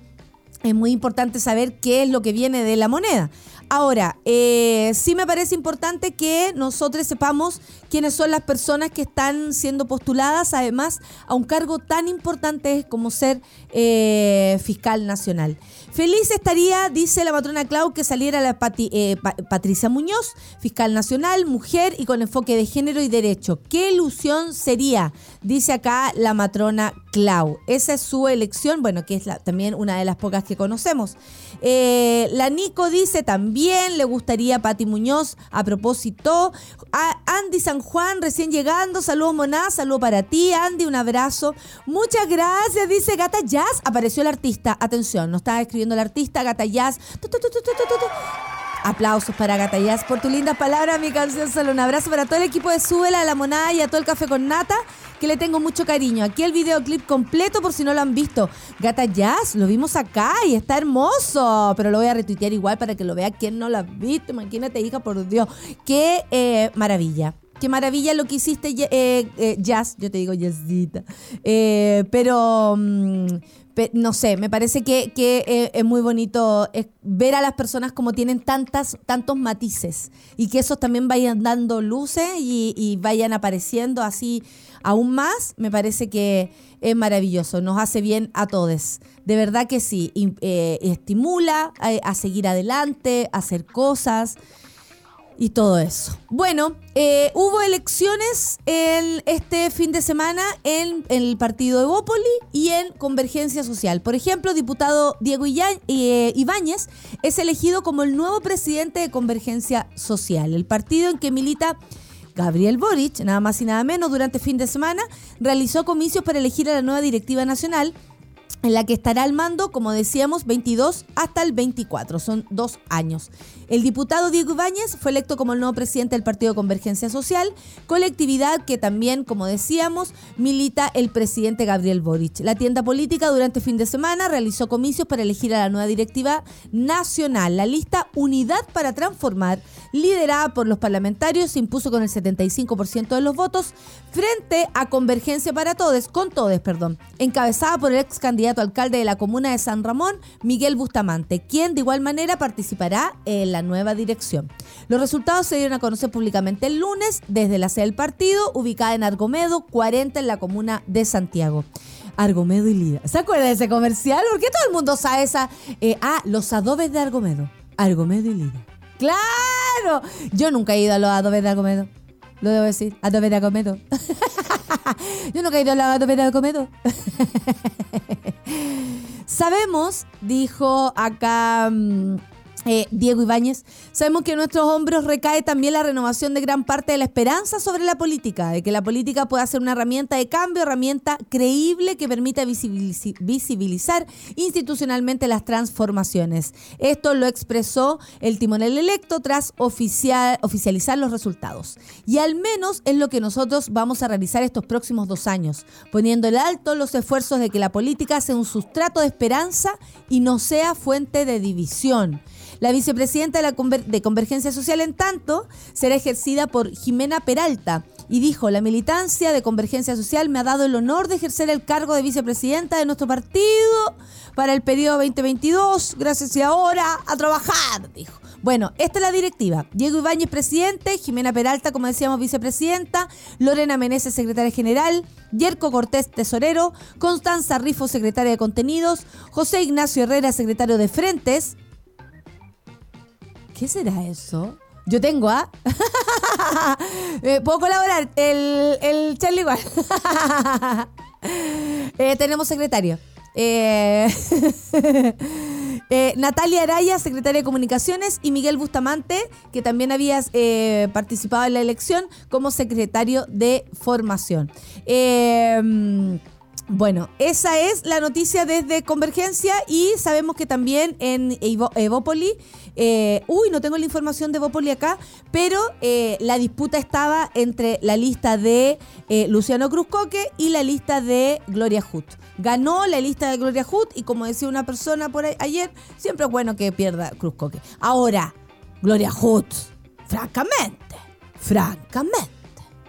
es muy importante saber qué es lo que viene de la moneda. Ahora, eh, sí me parece importante que nosotros sepamos quiénes son las personas que están siendo postuladas, además, a un cargo tan importante como ser eh, fiscal nacional. Feliz estaría, dice la matrona Clau, que saliera la eh, Patricia Muñoz, fiscal nacional, mujer y con enfoque de género y derecho. ¿Qué ilusión sería? Dice acá la matrona Clau. Esa es su elección, bueno, que es también una de las pocas que conocemos. Eh, la Nico dice también, le gustaría Pati Muñoz a propósito. Andy San Juan, recién llegando. Saludos, Moná. Saludo para ti, Andy. Un abrazo. Muchas gracias, dice Gata Jazz. Apareció el artista. Atención, nos estaba escribiendo el artista Gata Jazz. Aplausos para Gata Jazz por tu linda palabra, mi canción solo. Un abrazo para todo el equipo de Súbela, la Monada y a todo el Café con Nata, que le tengo mucho cariño. Aquí el videoclip completo por si no lo han visto. Gata Jazz, lo vimos acá y está hermoso, pero lo voy a retuitear igual para que lo vea quien no lo ha visto. Imagínate, hija, por Dios. Qué eh, maravilla. Qué maravilla lo que hiciste, eh, eh, Jazz. Yo te digo Jazzita. pero, mm, no sé, me parece que, eh, es muy bonito ver a las personas como tienen tantas, tantos matices y que esos también vayan dando luces y, vayan apareciendo así aún más, me parece que es maravilloso, nos hace bien a todos. De verdad que sí, eh, estimula a seguir adelante, a hacer cosas y todo eso. Bueno, eh, hubo elecciones el, este fin de semana en, el partido de Bópoli y en Convergencia Social. Por ejemplo, diputado Diego eh, Ibáñez es elegido como el nuevo presidente de Convergencia Social, el partido en que milita Gabriel Boric, nada más y nada menos, durante fin de semana realizó comicios para elegir a la nueva directiva nacional en la que estará al mando, como decíamos, 22 hasta el 24, son dos años. El diputado Diego Ibáñez fue electo como el nuevo presidente del Partido Convergencia Social, colectividad que también, como decíamos, milita el presidente Gabriel Boric. La tienda política durante fin de semana realizó comicios para elegir a la nueva directiva nacional. La lista Unidad para Transformar, liderada por los parlamentarios, se impuso con el 75% de los votos frente a Convergencia para Todos, con Todes, perdón, encabezada por el ex candidato alcalde de la comuna de San Ramón, Miguel Bustamante, quien de igual manera participará en la nueva dirección. Los resultados se dieron a conocer públicamente el lunes desde la sede del partido, ubicada en Argomedo, 40 en la comuna de Santiago. Argomedo y Lida. ¿Se acuerda de ese comercial? ¿Por qué todo el mundo sabe esa? Eh, ah, los adobes de Argomedo. Argomedo y Lida. ¡Claro! Yo nunca he ido a los adobes de Argomedo. Lo debo decir. Adobes de Argomedo. Yo nunca he ido a los adobes de Argomedo. Sabemos, dijo acá... Eh, Diego Ibáñez, sabemos que en nuestros hombros recae también la renovación de gran parte de la esperanza sobre la política, de que la política pueda ser una herramienta de cambio, herramienta creíble que permita visibilizar institucionalmente las transformaciones. Esto lo expresó el timonel electo tras oficializar los resultados. Y al menos es lo que nosotros vamos a realizar estos próximos dos años, poniendo el alto los esfuerzos de que la política sea un sustrato de esperanza y no sea fuente de división. La vicepresidenta de, la de Convergencia Social, en tanto, será ejercida por Jimena Peralta y dijo, la militancia de Convergencia Social me ha dado el honor de ejercer el cargo de vicepresidenta de nuestro partido para el periodo 2022. Gracias y ahora a trabajar, dijo. Bueno, esta es la directiva. Diego Ibáñez, presidente, Jimena Peralta, como decíamos, vicepresidenta, Lorena Meneses, secretaria general, Yerko Cortés, tesorero, Constanza Rifo, secretaria de contenidos, José Ignacio Herrera, secretario de Frentes. ¿Qué será eso? Yo tengo, ¿ah? ¿Puedo colaborar? El, el Charlie igual. Eh, tenemos secretario. Eh, Natalia Araya, secretaria de Comunicaciones, y Miguel Bustamante, que también había participado en la elección como secretario de Formación. Bueno, esa es la noticia desde Convergencia y sabemos que también en Evópoli, eh, uy, no tengo la información de Evópoli acá, pero eh, la disputa estaba entre la lista de eh, Luciano Cruzcoque y la lista de Gloria Hut. Ganó la lista de Gloria Hut y como decía una persona por ayer, siempre es bueno que pierda Cruzcoque. Ahora, Gloria Hut, francamente, francamente,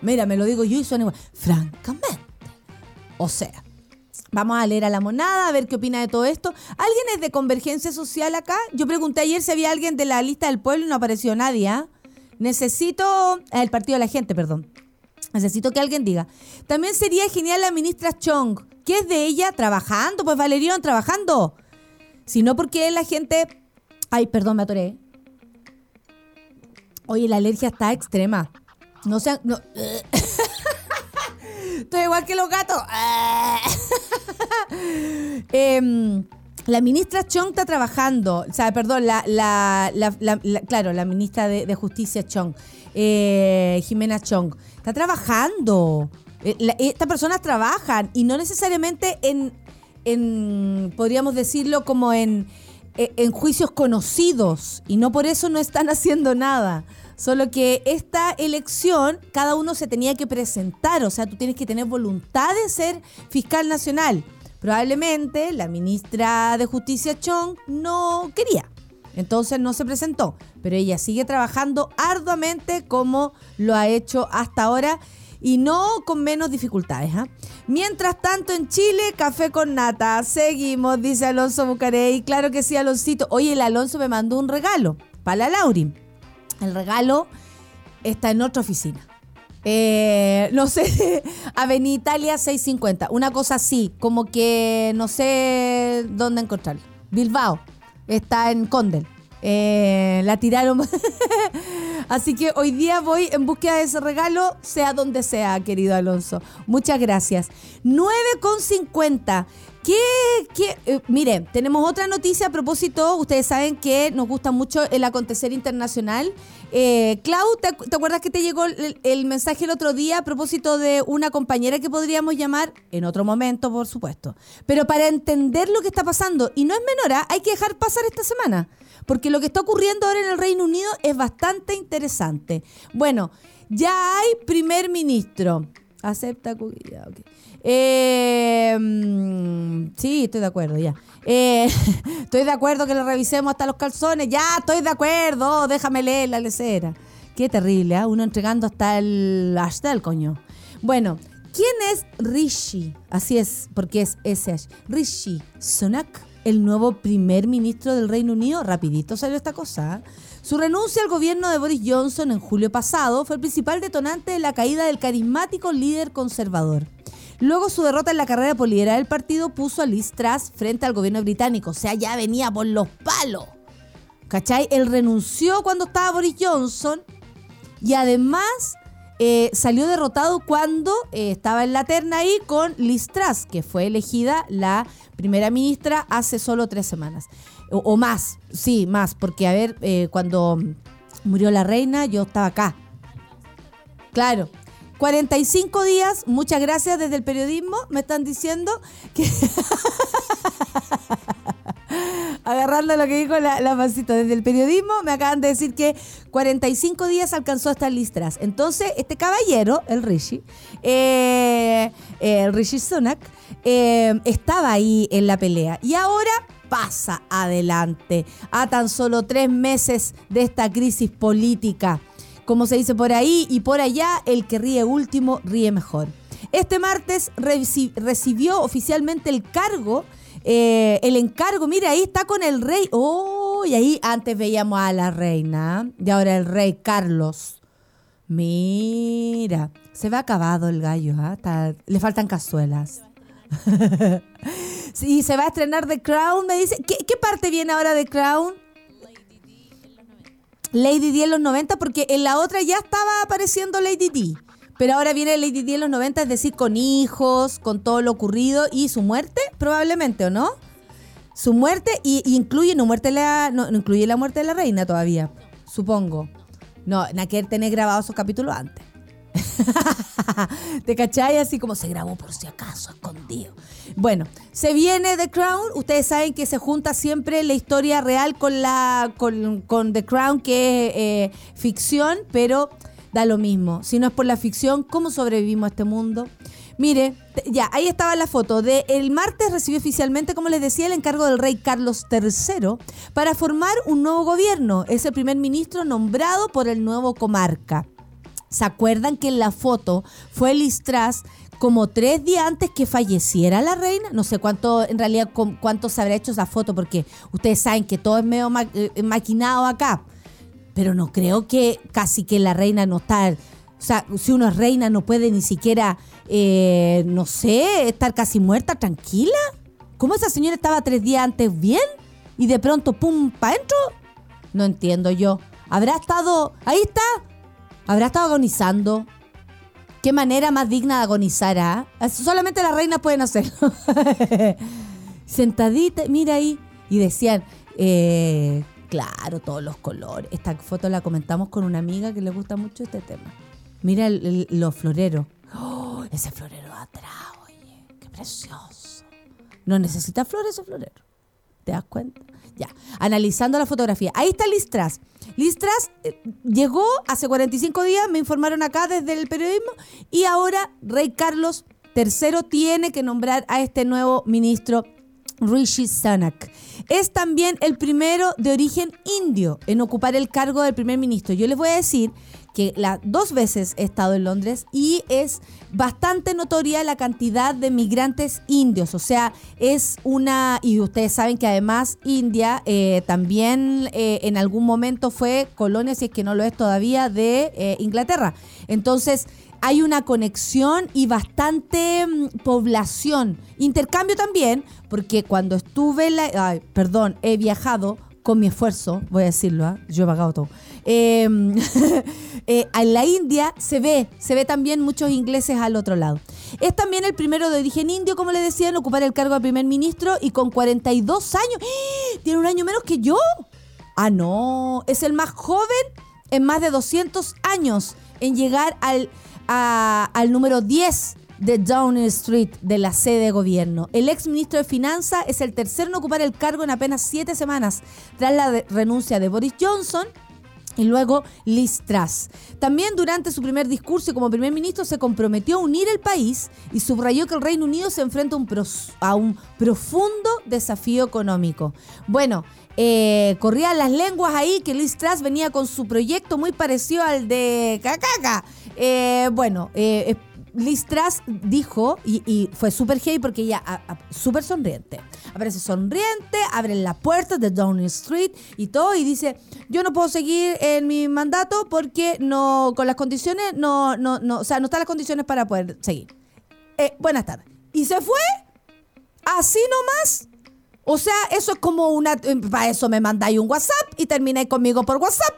mira, me lo digo yo y suena igual, francamente. O sea, Vamos a leer a la monada, a ver qué opina de todo esto. ¿Alguien es de Convergencia Social acá? Yo pregunté ayer si había alguien de la lista del pueblo y no apareció nadie. ¿ah? Necesito... Ah, el partido de la gente, perdón. Necesito que alguien diga. También sería genial la ministra Chong. ¿Qué es de ella? Trabajando, pues Valerión, trabajando. Si no, porque la gente... Ay, perdón, me atoré. Oye, la alergia está extrema. No sean... No... Estoy igual que los gatos. Em, la ministra Chong está trabajando, o sea, perdón, la, la, claro, la ministra de, Justicia Chong, eh, Jimena Chong, está trabajando. Eh, estas personas trabajan y no necesariamente en, en podríamos decirlo como en, en juicios conocidos y no por eso no están haciendo nada. Solo que esta elección, cada uno se tenía que presentar, o sea, tú tienes que tener voluntad de ser fiscal nacional. Probablemente la ministra de Justicia Chong no quería. Entonces no se presentó, pero ella sigue trabajando arduamente como lo ha hecho hasta ahora y no con menos dificultades. ¿ah? Mientras tanto, en Chile, café con nata. Seguimos, dice Alonso Bucarey. Claro que sí, Aloncito. Oye, el Alonso me mandó un regalo para la Lauri. El regalo está en otra oficina. Eh, no sé, Avenida Italia 650. Una cosa así, como que no sé dónde encontrarlo. Bilbao, está en Condel. Eh, la tiraron. Así que hoy día voy en búsqueda de ese regalo, sea donde sea, querido Alonso. Muchas gracias. 9,50. ¿Qué? qué eh, mire, tenemos otra noticia a propósito. Ustedes saben que nos gusta mucho el acontecer internacional. Eh, Clau, ¿te, acuerdas que te llegó el, mensaje el otro día a propósito de una compañera que podríamos llamar en otro momento, por supuesto? Pero para entender lo que está pasando, y no es menor, ¿ah? hay que dejar pasar esta semana, porque lo que está ocurriendo ahora en el Reino Unido es bastante interesante. Bueno, ya hay primer ministro. Acepta. Ya, eh, mm, sí, estoy de acuerdo, ya. Eh, estoy de acuerdo que le revisemos hasta los calzones. Ya, estoy de acuerdo. Déjame leer la lecera. Qué terrible, ¿eh? Uno entregando hasta el, hasta el coño. Bueno, ¿quién es Rishi? Así es, porque es ese. Rishi Sunak, el nuevo primer ministro del Reino Unido. Rapidito salió esta cosa. ¿eh? Su renuncia al gobierno de Boris Johnson en julio pasado fue el principal detonante de la caída del carismático líder conservador. Luego su derrota en la carrera por liderar el partido puso a Liz Truss frente al gobierno británico. O sea, ya venía por los palos. ¿Cachai? Él renunció cuando estaba Boris Johnson y además eh, salió derrotado cuando eh, estaba en la terna ahí con Liz Truss, que fue elegida la primera ministra hace solo tres semanas. O, más, sí, más, porque a ver, eh, cuando murió la reina yo estaba acá. Claro, 45 días, muchas gracias desde el periodismo, me están diciendo que... Agarrando lo que dijo la, la desde el periodismo, me acaban de decir que 45 días alcanzó a estar listras. Entonces, este caballero, el Rishi, eh, el Rishi Sunak, eh, estaba ahí en la pelea. Y ahora pasa adelante a tan solo tres meses de esta crisis política como se dice por ahí y por allá, el que ríe último ríe mejor. Este martes recibió oficialmente el cargo, eh, el encargo, mire, ahí está con el rey. ¡Oh! Uy, ahí antes veíamos a la reina y ahora el rey Carlos. Mira, se ve acabado el gallo, ¿ah? le faltan cazuelas. sí, se va a estrenar The Crown, me dice. ¿Qué, ¿Qué, parte viene ahora de Crown? Lady D en los 90, porque en la otra ya estaba apareciendo Lady D. Pero ahora viene Lady D en los 90, es decir, con hijos, con todo lo ocurrido y su muerte, probablemente, ¿o no? Su muerte y, incluye, no, muerte la, no, incluye la muerte de la reina todavía, supongo. No, Naker tener grabado esos capítulos antes. ¿Te cachai? Así como se grabó por si acaso, escondido. Bueno, se viene The Crown. Ustedes saben que se junta siempre la historia real con la con, con The Crown, que es eh, ficción, pero da lo mismo. Si no es por la ficción, ¿cómo sobrevivimos a este mundo? Mire, ya, ahí estaba la foto. De el martes recibió oficialmente, como les decía, el encargo del rey Carlos III para formar un nuevo gobierno. Es el primer ministro nombrado por el nuevo comarca. ¿Se acuerdan que en la foto fue Liz como tres días antes que falleciera la reina? No sé cuánto, en realidad, cuánto se habrá hecho esa foto, porque ustedes saben que todo es medio eh, maquinado acá pero no creo que casi que la reina no está, o sea, si uno es reina no puede ni siquiera, eh, no sé, estar casi muerta, tranquila. ¿Cómo esa señora estaba tres días antes bien y de pronto, pum, para adentro? No entiendo yo. ¿Habrá estado, ahí está, habrá estado agonizando? ¿Qué manera más digna de agonizar, ah? Solamente las reinas pueden hacerlo. Sentadita, mira ahí. Y decían, eh, Claro, todos los colores. Esta foto la comentamos con una amiga que le gusta mucho este tema. Mira los floreros. ¡Oh! Ese florero atrás, oye, qué precioso. No necesita flores ese florero. ¿Te das cuenta? Ya, analizando la fotografía. Ahí está Listras. Listras eh, llegó hace 45 días, me informaron acá desde el periodismo, y ahora Rey Carlos III tiene que nombrar a este nuevo ministro Rishi Sunak. Es también el primero de origen indio en ocupar el cargo del primer ministro. Yo les voy a decir que la, dos veces he estado en Londres y es bastante notoria la cantidad de migrantes indios. O sea, es una, y ustedes saben que además India eh, también eh, en algún momento fue colonia, si es que no lo es todavía, de eh, Inglaterra. Entonces, hay una conexión y bastante mm, población. Intercambio también, porque cuando estuve, la, ay, perdón, he viajado con mi esfuerzo, voy a decirlo, ¿ah? yo he pagado todo. Em, eh, en la India se ve, se ve también muchos ingleses al otro lado. Es también el primero de origen indio, como le decía, en ocupar el cargo de primer ministro y con 42 años. ¡Ah! Tiene un año menos que yo. Ah, no, es el más joven en más de 200 años en llegar al al número 10 de Downing Street de la sede de gobierno. El ex ministro de Finanzas es el tercero en ocupar el cargo en apenas siete semanas, tras la renuncia de Boris Johnson y luego Liz Truss. También durante su primer discurso como primer ministro se comprometió a unir el país y subrayó que el Reino Unido se enfrenta a un, profundo desafío económico. Bueno, eh, corrían las lenguas ahí que Liz Truss venía con su proyecto muy parecido al de Cacaca. Eh, bueno, eh, Liz Truss dijo, y, fue súper gay porque ella, súper sonriente, aparece sonriente, abre la puerta de Downing Street y todo, y dice, yo no puedo seguir en mi mandato porque no, con las condiciones, no, no, no, o sea, no están las condiciones para poder seguir. Eh, buenas tardes. Y se fue, así nomás. O sea, eso es como una, para eso me mandáis un WhatsApp y termináis conmigo por WhatsApp.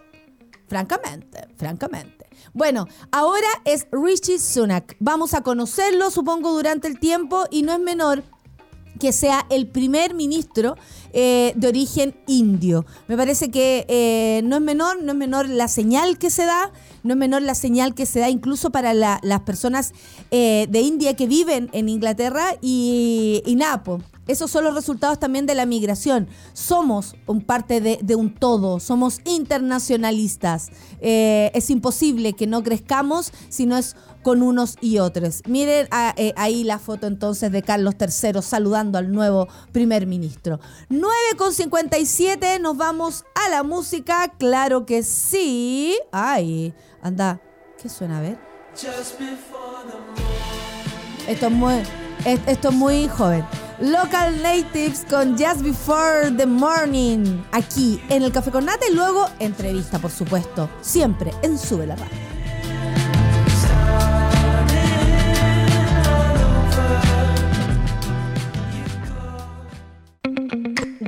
Francamente, francamente. Bueno, ahora es Richie Sunak. Vamos a conocerlo, supongo, durante el tiempo y no es menor que sea el primer ministro eh, de origen indio. Me parece que eh, no es menor, no es menor la señal que se da, no es menor la señal que se da incluso para las personas eh, de India que viven en Inglaterra y, y Napo. Esos son los resultados también de la migración. Somos un parte de, un todo, somos internacionalistas. Es imposible que no crezcamos si no es con unos y otros. Miren ah, eh, ahí la foto entonces de Carlos III saludando al nuevo primer ministro. 9.57, nos vamos a la música, claro que sí. Ay, anda, ¿qué suena a ver? Esto es muy, esto es muy joven. Local Natives con Just Before the Morning, aquí en el Café con Nata y luego entrevista, por supuesto, siempre en Sube la Radio.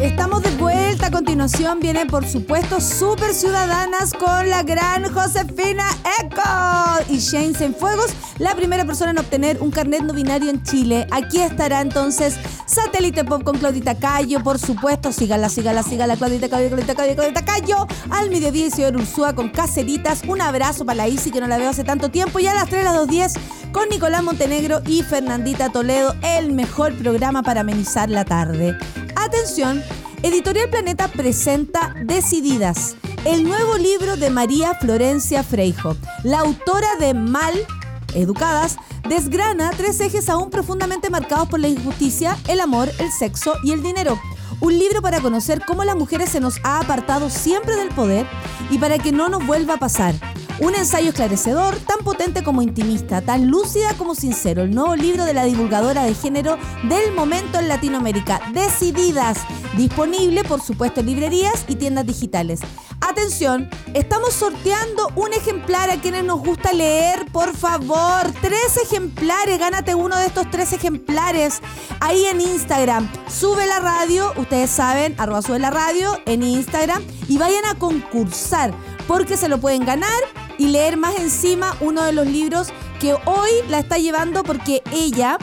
Estamos de vuelta. A continuación vienen, por supuesto, Super Ciudadanas con la gran Josefina Eco y Shane Fuegos, la primera persona en obtener un carnet no binario en Chile. Aquí estará entonces Satélite Pop con Claudita Cayo, por supuesto. Sígala, sígala, sígala, Claudita Cayo, Claudita Cayo, Claudita Cayo. Al mediodía, el señor Ursúa con Caceritas. Un abrazo para la Isi, que no la veo hace tanto tiempo. Y a las 3, a las 2.10 con Nicolás Montenegro y Fernandita Toledo, el mejor programa para amenizar la tarde. Atención, Editorial Planeta presenta Decididas, el nuevo libro de María Florencia Freijo. La autora de Mal Educadas desgrana tres ejes aún profundamente marcados por la injusticia, el amor, el sexo y el dinero. Un libro para conocer cómo las mujeres se nos ha apartado siempre del poder y para que no nos vuelva a pasar. Un ensayo esclarecedor, tan potente como intimista, tan lúcida como sincero. El nuevo libro de la divulgadora de género del momento en Latinoamérica. Decididas. Disponible, por supuesto, en librerías y tiendas digitales. Atención, estamos sorteando un ejemplar a quienes nos gusta leer, por favor. Tres ejemplares, gánate uno de estos tres ejemplares. Ahí en Instagram. Sube la radio, ustedes saben, arroba sube la radio en Instagram y vayan a concursar porque se lo pueden ganar y leer más encima uno de los libros que hoy la está llevando porque ella,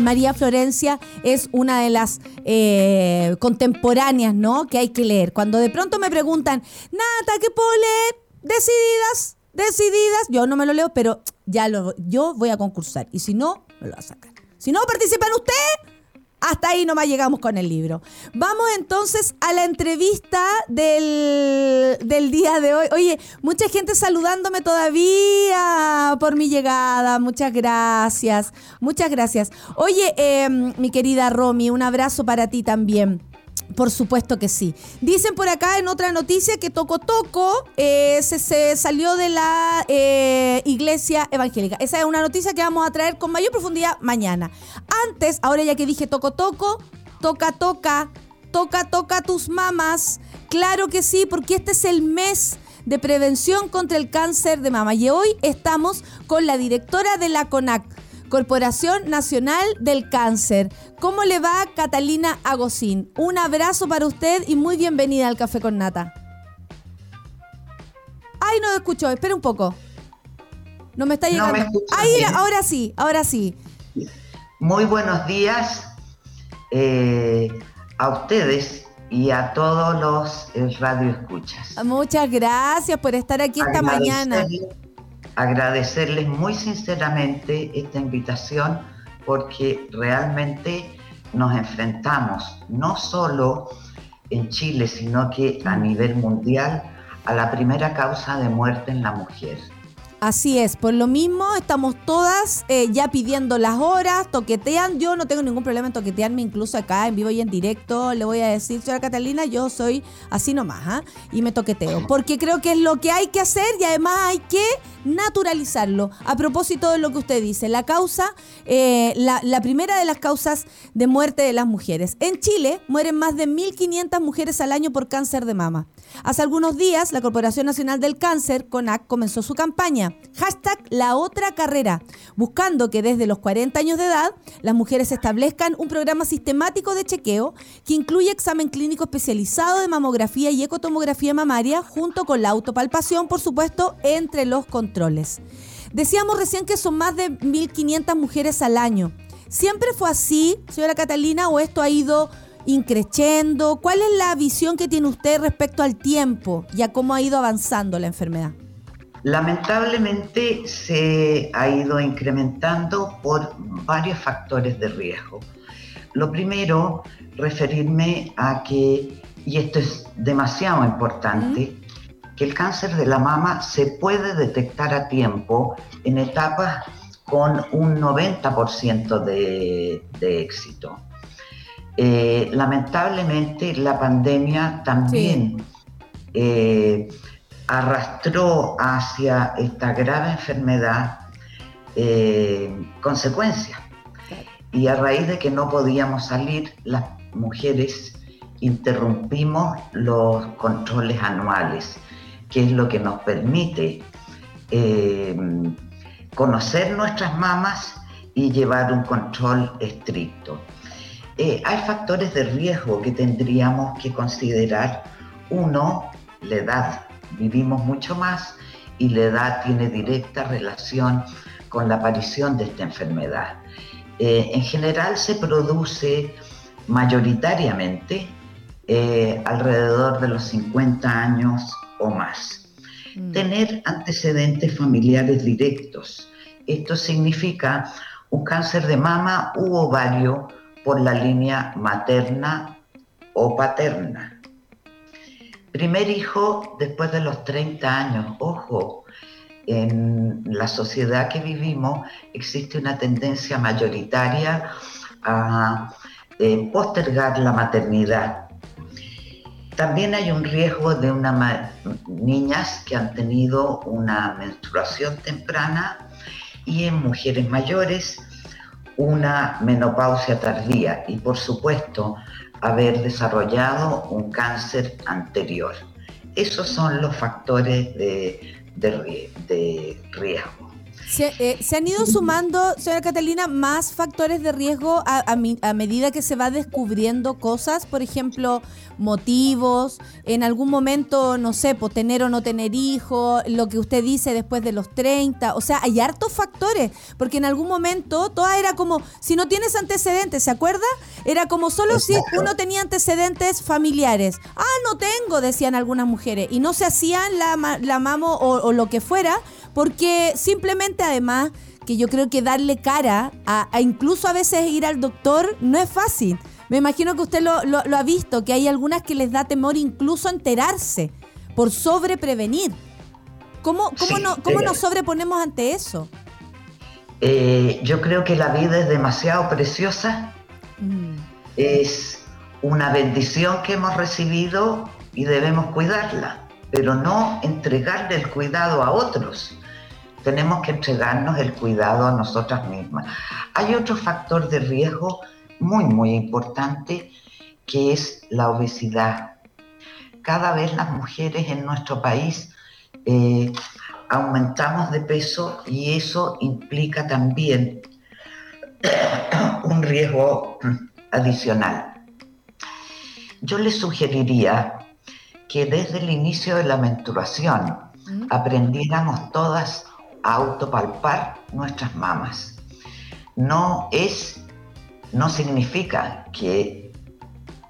María Florencia, es una de las eh, contemporáneas, ¿no? Que hay que leer. Cuando de pronto me preguntan, Nata, ¿qué puedo leer? Decididas, decididas. Yo no me lo leo, pero ya lo, yo voy a concursar. Y si no, me lo va a sacar. Si no participan ustedes, hasta ahí nomás llegamos con el libro. Vamos entonces a la entrevista del, día de hoy. Oye, mucha gente saludándome todavía por mi llegada. Muchas gracias. Muchas gracias. Oye, em, mi querida Romy, un abrazo para ti también. Por supuesto que sí. Dicen por acá en otra noticia que Toco Toco eh, se, salió de la eh, iglesia evangélica. Esa es una noticia que vamos a traer con mayor profundidad mañana. Antes, ahora ya que dije Toco Toco, toca, toca, toca, toca tus mamas. Claro que sí, porque este es el mes de prevención contra el cáncer de mama. Y hoy estamos con la directora de la CONAC Corporación Nacional del Cáncer. ¿Cómo le va Catalina Agosín? Un abrazo para usted y muy bienvenida al Café con Nata. Ay, no escucho, espera un poco. No me está llegando. Ahí, ahora sí, ahora sí. Muy buenos días eh, a ustedes y a todos los eh, radioescuchas. Muchas gracias por estar aquí esta mañana agradecerles muy sinceramente esta invitación porque realmente nos enfrentamos no solo en Chile, sino que a nivel mundial a la primera causa de muerte en la mujer. Así es, por lo mismo estamos todas eh, ya pidiendo las horas, toquetean, yo no tengo ningún problema en toquetearme incluso acá en vivo y en directo, le voy a decir, señora Catalina, yo soy así nomás, ¿ah? y me toqueteo, porque creo que es lo que hay que hacer y además hay que naturalizarlo. A propósito de lo que usted dice, la causa, eh, la, la primera de las causas de muerte de las mujeres. En Chile mueren más de 1.500 mujeres al año por cáncer de mama. Hace algunos días, la Corporación Nacional del Cáncer, CONAC, comenzó su campaña, hashtag La Otra Carrera, buscando que desde los 40 años de edad las mujeres establezcan un programa sistemático de chequeo que incluye examen clínico especializado de mamografía y ecotomografía mamaria, junto con la autopalpación, por supuesto, entre los controles. Decíamos recién que son más de 1.500 mujeres al año. ¿Siempre fue así, señora Catalina, o esto ha ido increciendo? ¿Cuál es la visión que tiene usted respecto al tiempo y a cómo ha ido avanzando la enfermedad? Lamentablemente se ha ido incrementando por varios factores de riesgo. Lo primero, referirme a que, y esto es demasiado importante, que el cáncer de la mama se puede detectar a tiempo en etapas con un 90% de, de éxito. Eh, lamentablemente la pandemia también eh, arrastró hacia esta grave enfermedad eh, consecuencias. Y a raíz de que no podíamos salir, las mujeres interrumpimos los controles anuales, que es lo que nos permite eh, conocer nuestras mamas y llevar un control estricto. Eh, hay factores de riesgo que tendríamos que considerar. Uno, la edad. Vivimos mucho más y la edad tiene directa relación con la aparición de esta enfermedad. Eh, en general se produce mayoritariamente eh, alrededor de los 50 años o más. Mm. Tener antecedentes familiares directos. Esto significa un cáncer de mama u ovario por la línea materna o paterna. Primer hijo después de los 30 años. Ojo, en la sociedad que vivimos existe una tendencia mayoritaria a eh, postergar la maternidad. También hay un riesgo de una niñas que han tenido una menstruación temprana y en mujeres mayores una menopausia tardía y por supuesto haber desarrollado un cáncer anterior. Esos son los factores de, de, riesgo. Se, eh, han ido sumando, señora Catalina, más factores de riesgo a, a, medida que se va descubriendo cosas, por ejemplo, motivos, en algún momento, no sé, por tener o no tener hijos, lo que usted dice después de los 30, o sea, hay hartos factores, porque en algún momento toda era como, si no tienes antecedentes, ¿se acuerda? Era como solo si uno tenía antecedentes familiares. Ah, no tengo, decían algunas mujeres, y no se hacían la, la mamo o lo que fuera, porque simplemente además que yo creo que darle cara a, incluso a veces ir al doctor no es fácil. Me imagino que usted lo, ha visto, que hay algunas que les da temor incluso enterarse por sobreprevenir. ¿Cómo, cómo, no, cómo nos sobreponemos ante eso? Eh, yo creo que la vida es demasiado preciosa. Mm. Es una bendición que hemos recibido y debemos cuidarla, pero no entregarle el cuidado a otros tenemos que entregarnos el cuidado a nosotras mismas. Hay otro factor de riesgo muy, muy importante que es la obesidad. Cada vez las mujeres en nuestro país eh, aumentamos de peso y eso implica también un riesgo adicional. Yo les sugeriría que desde el inicio de la menstruación aprendiéramos todas autopalpar nuestras mamas. No es, no significa que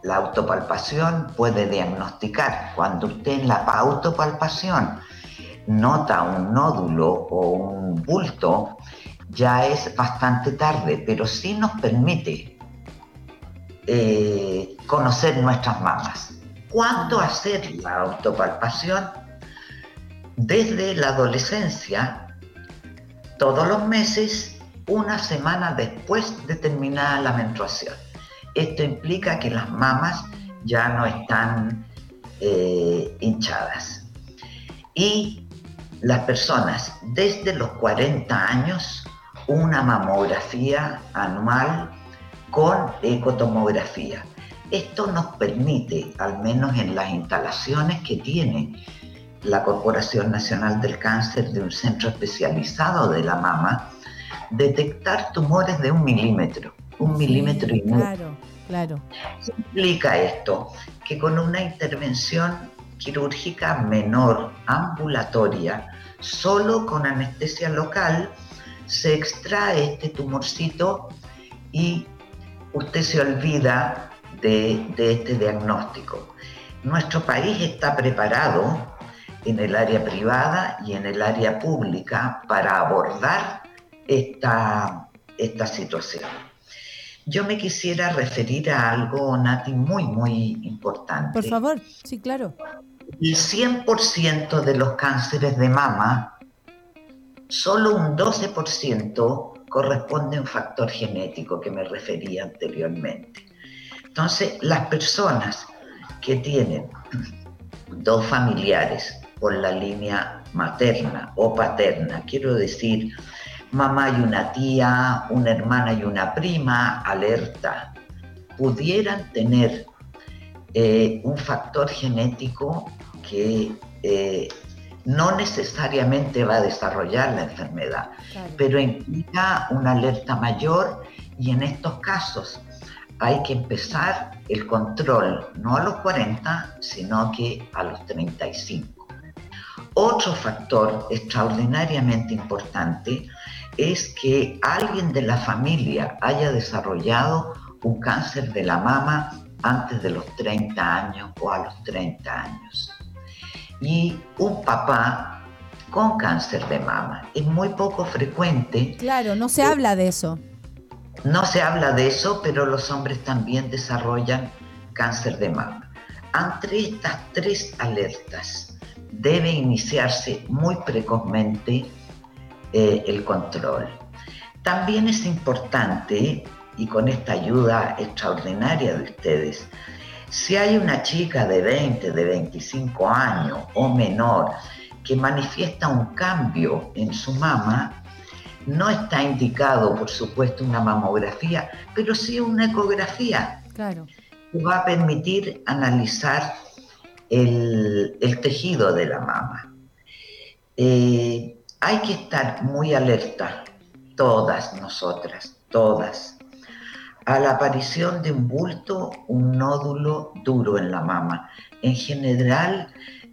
la autopalpación puede diagnosticar. Cuando usted en la autopalpación nota un nódulo o un bulto, ya es bastante tarde, pero sí nos permite eh, conocer nuestras mamas. ¿Cuándo hacer la autopalpación? Desde la adolescencia todos los meses, una semana después de terminada la menstruación. Esto implica que las mamas ya no están eh, hinchadas. Y las personas desde los 40 años, una mamografía anual con ecotomografía. Esto nos permite, al menos en las instalaciones que tiene la Corporación Nacional del Cáncer de un centro especializado de la mama, detectar tumores de un milímetro, un milímetro y medio. Claro, claro. ¿Qué implica esto? Que con una intervención quirúrgica menor, ambulatoria, solo con anestesia local, se extrae este tumorcito y usted se olvida de, de este diagnóstico. Nuestro país está preparado en el área privada y en el área pública para abordar esta, esta situación. Yo me quisiera referir a algo, Nati, muy, muy importante. Por favor, sí, claro. El 100% de los cánceres de mama, solo un 12% corresponde a un factor genético que me refería anteriormente. Entonces, las personas que tienen dos familiares por la línea materna o paterna, quiero decir, mamá y una tía, una hermana y una prima, alerta, pudieran tener eh, un factor genético que eh, no necesariamente va a desarrollar la enfermedad, pero implica una alerta mayor y en estos casos hay que empezar el control no a los 40, sino que a los 35. Otro factor extraordinariamente importante es que alguien de la familia haya desarrollado un cáncer de la mama antes de los 30 años o a los 30 años. Y un papá con cáncer de mama. Es muy poco frecuente. Claro, no se habla de eso. No se habla de eso, pero los hombres también desarrollan cáncer de mama. Entre estas tres alertas debe iniciarse muy precozmente eh, el control. También es importante, y con esta ayuda extraordinaria de ustedes, si hay una chica de 20, de 25 años o menor que manifiesta un cambio en su mama, no está indicado, por supuesto, una mamografía, pero sí una ecografía. Claro. Que va a permitir analizar el, tejido de la mama. Eh, hay que estar muy alerta, todas nosotras, todas, a la aparición de un bulto, un nódulo duro en la mama. En general,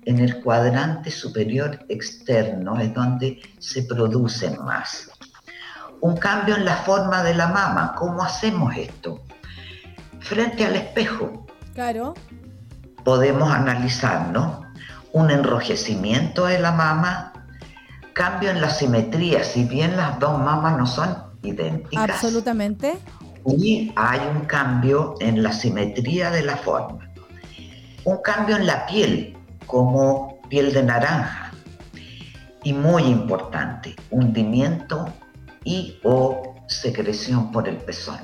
en el cuadrante superior externo es donde se producen más. Un cambio en la forma de la mama, ¿cómo hacemos esto? Frente al espejo. Claro. Podemos analizar, ¿no? Un enrojecimiento de la mama, cambio en la simetría, si bien las dos mamas no son idénticas. Absolutamente. Y hay un cambio en la simetría de la forma. Un cambio en la piel, como piel de naranja. Y muy importante, hundimiento y o secreción por el pezón.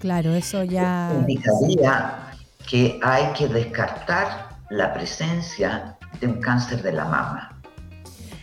Claro, eso ya... Indicaría que hay que descartar la presencia de un cáncer de la mama.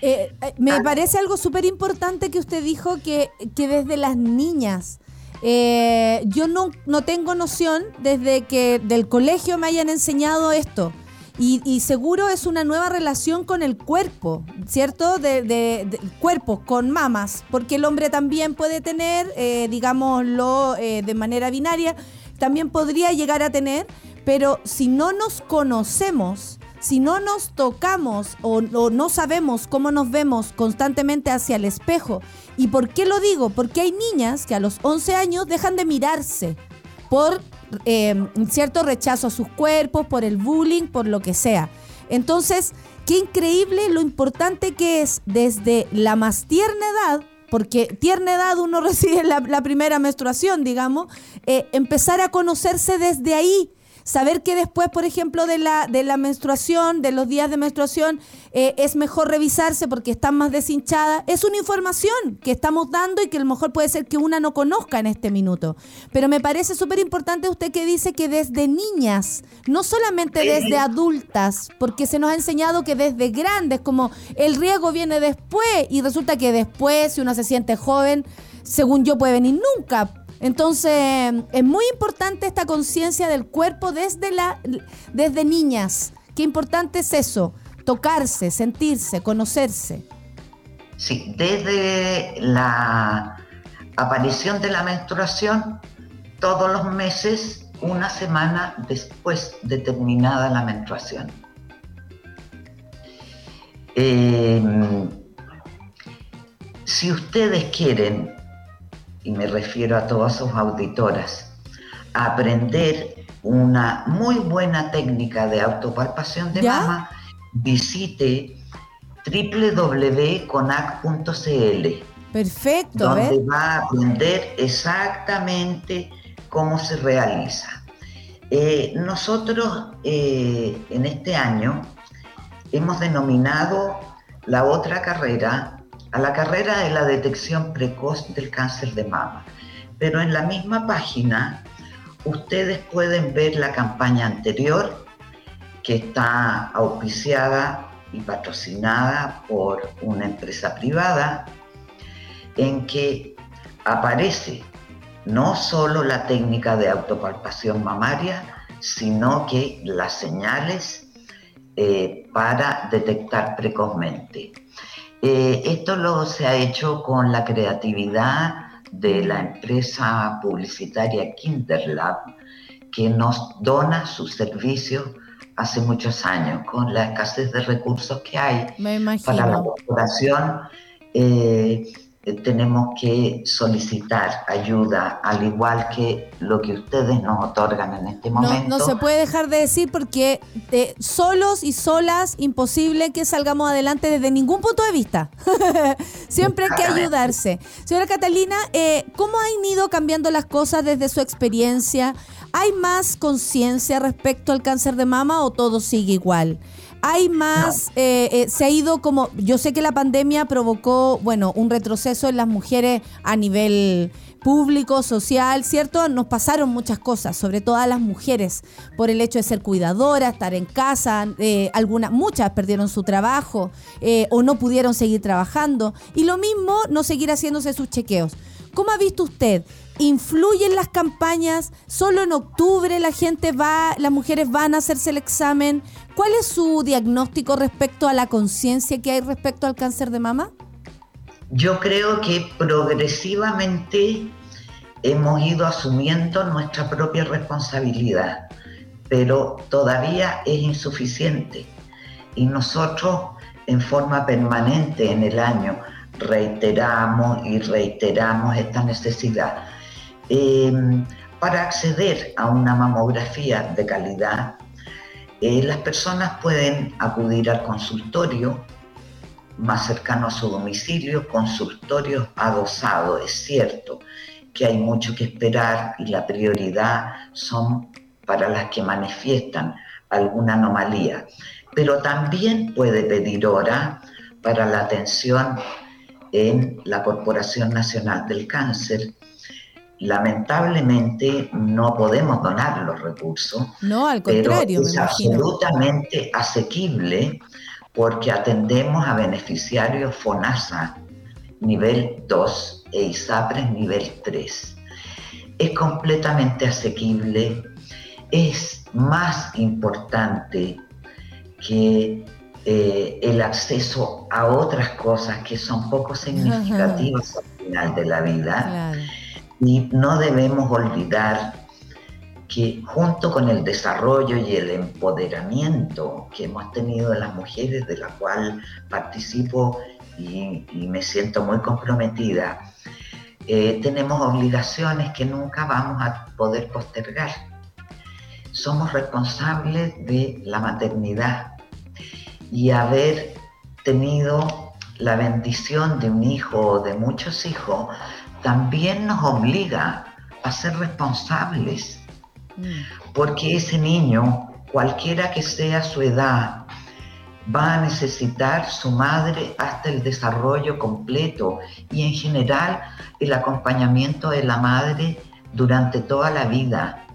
Eh, eh, me ah. parece algo súper importante que usted dijo que, desde las niñas, eh, yo no, no tengo noción desde que del colegio me hayan enseñado esto. Y, seguro es una nueva relación con el cuerpo, ¿cierto? De, de, cuerpo, con mamas, porque el hombre también puede tener, digámoslo de manera binaria, también podría llegar a tener, pero si no nos conocemos, si no nos tocamos o, no sabemos cómo nos vemos constantemente hacia el espejo, ¿y por qué lo digo? Porque hay niñas que a los 11 años dejan de mirarse por eh, cierto rechazo a sus cuerpos, por el bullying, por lo que sea. Entonces, qué increíble lo importante que es desde la más tierna edad, porque tierna edad uno recibe la, primera menstruación, digamos, eh, empezar a conocerse desde ahí, Saber que después, por ejemplo, de la, de la menstruación, de los días de menstruación, eh, es mejor revisarse porque están más deshinchadas, es una información que estamos dando y que a lo mejor puede ser que una no conozca en este minuto. Pero me parece súper importante usted que dice que desde niñas, no solamente desde adultas, porque se nos ha enseñado que desde grandes, como el riesgo viene después y resulta que después, si uno se siente joven, según yo puede venir nunca entonces, es muy importante esta conciencia del cuerpo desde, la, desde niñas. Qué importante es eso, tocarse, sentirse, conocerse. Sí, desde la aparición de la menstruación, todos los meses, una semana después de terminada la menstruación. Em, si ustedes quieren y me refiero a todas sus auditoras, a aprender una muy buena técnica de autopalpación de mama, visite www.conac.cl. Perfecto. Donde va a aprender exactamente cómo se realiza. Eh, nosotros eh, en este año hemos denominado la otra carrera a la carrera de la detección precoz del cáncer de mama. Pero en la misma página ustedes pueden ver la campaña anterior que está auspiciada y patrocinada por una empresa privada en que aparece no solo la técnica de autopalpación mamaria, sino que las señales eh, para detectar precozmente. Eh, esto lo se ha hecho con la creatividad de la empresa publicitaria Kinderlab, que nos dona sus servicios hace muchos años, con la escasez de recursos que hay para la corporación. Eh, eh, tenemos que solicitar ayuda, al igual que lo que ustedes nos otorgan en este momento. No, se puede dejar de decir porque de solos y solas, imposible que salgamos adelante desde ningún punto de vista. Siempre hay que ayudarse. Señora Catalina, eh, ¿cómo han ido cambiando las cosas desde su experiencia? ¿Hay más conciencia respecto al cáncer de mama o todo sigue igual? Hay más, eh, eh, se ha ido como, yo sé que la pandemia provocó, bueno, un retroceso en las mujeres a nivel público, social, ¿cierto? Nos pasaron muchas cosas, sobre todo a las mujeres, por el hecho de ser cuidadoras, estar en casa, eh, algunas, muchas perdieron su trabajo o no pudieron seguir trabajando. Y lo mismo, no seguir haciéndose sus chequeos. ¿Cómo ha visto usted? ¿Influyen las campañas? ¿Solo en octubre la gente va, las mujeres van a hacerse el examen? ¿Cuál es su diagnóstico respecto a la conciencia que hay respecto al cáncer de mama? Yo creo que progresivamente hemos ido asumiendo nuestra propia responsabilidad, pero todavía es insuficiente. Y nosotros en forma permanente en el año reiteramos y reiteramos esta necesidad. Em, para acceder a una mamografía de calidad, eh, las personas pueden acudir al consultorio más cercano a su domicilio, consultorios adosados. Es cierto que hay mucho que esperar y la prioridad son para las que manifiestan alguna anomalía, pero también puede pedir hora para la atención en la Corporación Nacional del Cáncer. Lamentablemente no podemos donar los recursos. No, al contrario. Pero es absolutamente asequible porque atendemos a beneficiarios FONASA nivel 2 e ISAPRES nivel 3. Es completamente asequible, es más importante que eh, el acceso a otras cosas que son poco significativas al final de la vida. Y no debemos olvidar que junto con el desarrollo y el empoderamiento que hemos tenido de las mujeres, de la cual participo y, me siento muy comprometida, eh, tenemos obligaciones que nunca vamos a poder postergar. Somos responsables de la maternidad, y haber tenido la bendición de un hijo o de muchos hijos también nos obliga a ser responsables. Porque ese niño, cualquiera que sea su edad, va a necesitar su madre hasta el desarrollo completo y en general el acompañamiento de la madre durante toda la vida.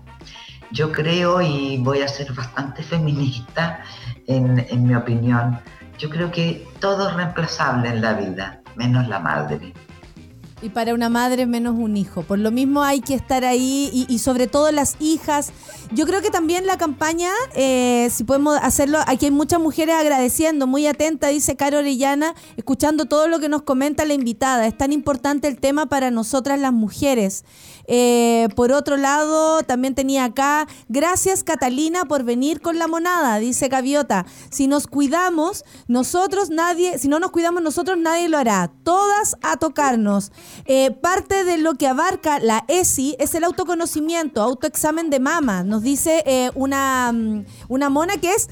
Yo creo, y voy a ser bastante feminista, en, mi opinión. Yo creo que todo es reemplazable en la vida, menos la madre. Y para una madre menos un hijo. Por lo mismo hay que estar ahí y, sobre todo las hijas. Yo creo que también la campaña, eh, si podemos hacerlo, aquí hay muchas mujeres agradeciendo, muy atenta, dice Caro Orellana, escuchando todo lo que nos comenta la invitada. Es tan importante el tema para nosotras las mujeres. Eh, por otro lado, también tenía acá, gracias Catalina por venir con la monada, dice Gaviota. Si nos cuidamos, nosotros nadie, si no nos cuidamos nosotros, nadie lo hará. Todas a tocarnos. Eh, parte de lo que abarca la ESI es el autoconocimiento, autoexamen de mama. Nos dice eh, una, mm, una mona que es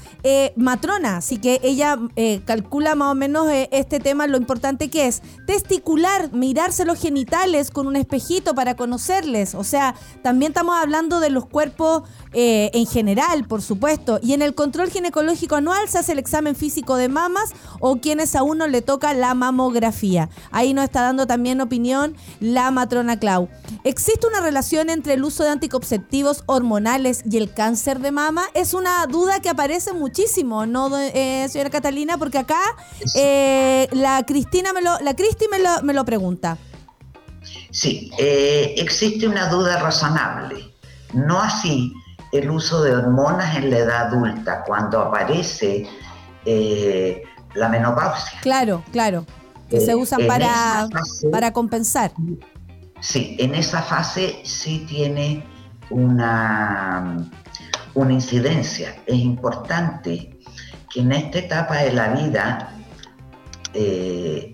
matrona, así que ella calcula más o menos este tema, lo importante que es testicular, mirarse los genitales con un espejito para conocer o sea, también estamos hablando de los cuerpos eh, en general, por supuesto. Y en el control ginecológico anual se hace el examen físico de mamas o quienes a uno le toca la mamografía. Ahí nos está dando también opinión la matrona Clau. ¿Existe una relación entre el uso de anticonceptivos hormonales y el cáncer de mama? Es una duda que aparece muchísimo, ¿no, eh, señora Catalina? Porque acá eh, la Cristina me lo, la Cristi me lo, me lo pregunta. Sí, eh, existe una duda razonable. No así el uso de hormonas en la edad adulta, cuando aparece eh, la menopausia. Claro, claro, que se usan para, para compensar. Sí, en esa fase sí tiene una, una incidencia. Es importante que en esta etapa de la vida eh,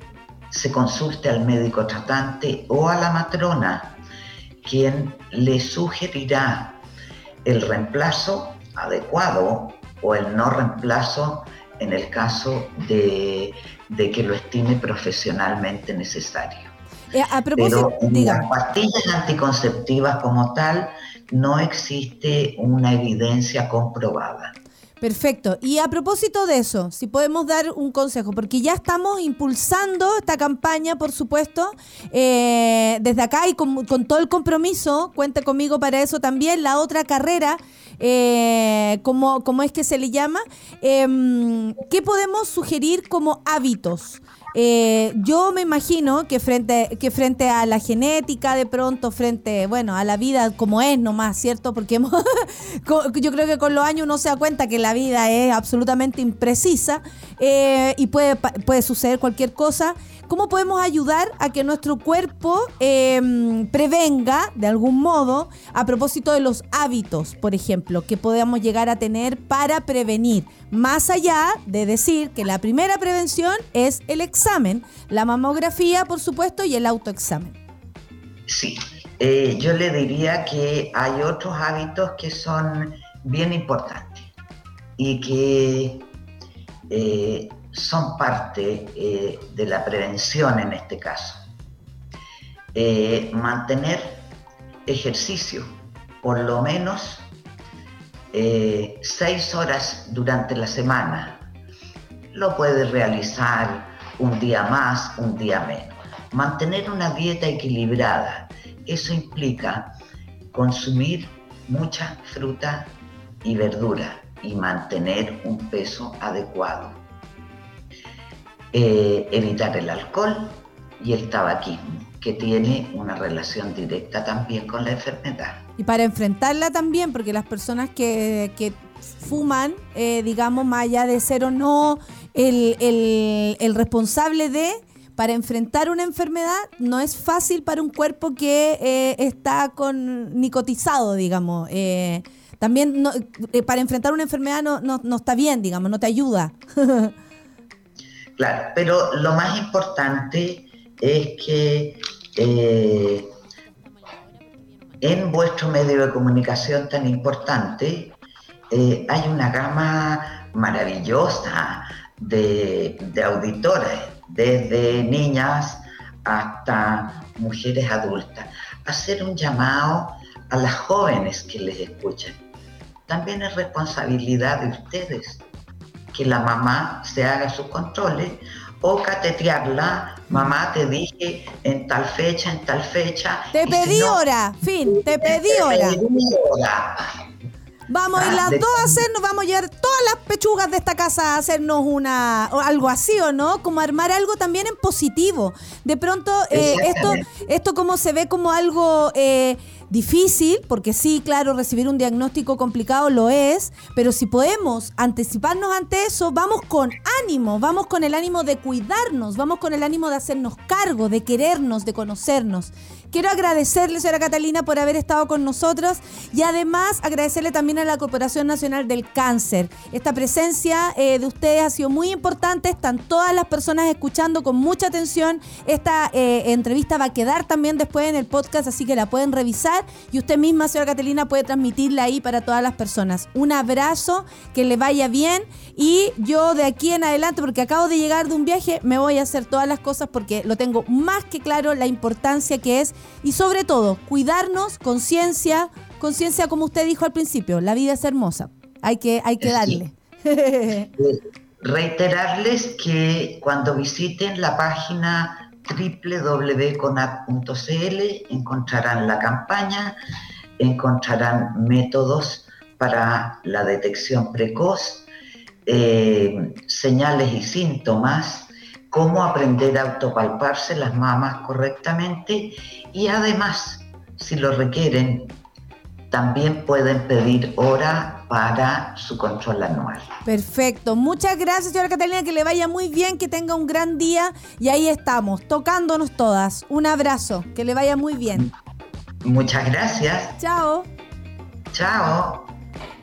se consulte al médico tratante o a la matrona, quien le sugerirá el reemplazo adecuado o el no reemplazo en el caso de, que lo estime profesionalmente necesario. Eh, a propósito, Pero en las pastillas anticonceptivas como tal no existe una evidencia comprobada. Perfecto. Y a propósito de eso, si podemos dar un consejo, porque ya estamos impulsando esta campaña, por supuesto, eh, desde acá y con, todo el compromiso, cuente conmigo para eso también, la otra carrera, eh, como, es que se le llama, em, ¿qué podemos sugerir como hábitos? Eh, yo me imagino que frente, que frente a la genética, de pronto, frente, bueno, a la vida como es nomás, ¿cierto? Porque yo creo que con los años uno se da cuenta que la vida es absolutamente imprecisa eh, y puede, puede suceder cualquier cosa. ¿Cómo podemos ayudar a que nuestro cuerpo em, prevenga, de algún modo, a propósito de los hábitos, por ejemplo, que podamos llegar a tener para prevenir? Más allá de decir que la primera prevención es el examen, la mamografía, por supuesto, y el autoexamen. Sí, eh, yo le diría que hay otros hábitos que son bien importantes y que eh, son parte eh, de la prevención en este caso. mantener ejercicio, por lo menos seis horas durante la semana. Lo puede realizar un día más, un día menos. Mantener una dieta equilibrada, eso implica consumir mucha fruta y verdura y mantener un peso adecuado. Eh, evitar el alcohol y el tabaquismo, que tiene una relación directa también con la enfermedad. Y para enfrentarla también, porque las personas que, que fuman, eh, digamos, más allá de ser o no el, el, responsable de, para enfrentar una enfermedad no es fácil para un cuerpo que eh, está con nicotizado, digamos. Eh, también para enfrentar una enfermedad no, no, no, está bien, digamos, no te ayuda. claro, pero lo más importante es que en vuestro medio de comunicación tan importante eh, hay una gama maravillosa de, de auditores, desde niñas hasta mujeres adultas. Hacer un llamado a las jóvenes que les escuchen. También es responsabilidad de ustedes que la mamá se haga sus controles o catetearla, mamá te dije en tal fecha, en tal fecha. Te pedí hora, fin, te pedí hora. Vamos a ir las dos a hacernos, vamos a llevar todas las pechugas de esta casa a hacernos una, o algo así, ¿o no? Como armar algo también en positivo. De pronto, eh, esto, esto como se ve como algo eh, Difícil, porque sí, claro, recibir un diagnóstico complicado lo es, pero si podemos anticiparnos ante eso, vamos con ánimo, vamos con el ánimo de cuidarnos, vamos con el ánimo de hacernos cargo, de querernos, de conocernos. Quiero agradecerle, señora Catalina, por haber estado con nosotros y además agradecerle también a la Corporación Nacional del Cáncer. Esta presencia eh, de ustedes ha sido muy importante, están todas las personas escuchando con mucha atención. Esta eh, entrevista va a quedar también después en el podcast, así que la pueden revisar y usted misma, señora Catalina, puede transmitirla ahí para todas las personas. Un abrazo, que le vaya bien y yo de aquí en adelante, porque acabo de llegar de un viaje, me voy a hacer todas las cosas porque lo tengo más que claro la importancia que es y sobre todo cuidarnos, conciencia, conciencia como usted dijo al principio, la vida es hermosa, hay que, hay que darle. Reiterarles que cuando visiten la página www.conat.cl encontrarán la campaña, encontrarán métodos para la detección precoz, eh, señales y síntomas cómo aprender a autopalparse las mamas correctamente y además, si lo requieren, también pueden pedir hora para su control anual. Perfecto. Muchas gracias, señora Catalina. Que le vaya muy bien, que tenga un gran día. Y ahí estamos, tocándonos todas. Un abrazo. Que le vaya muy bien. Muchas gracias. Chao. Chao.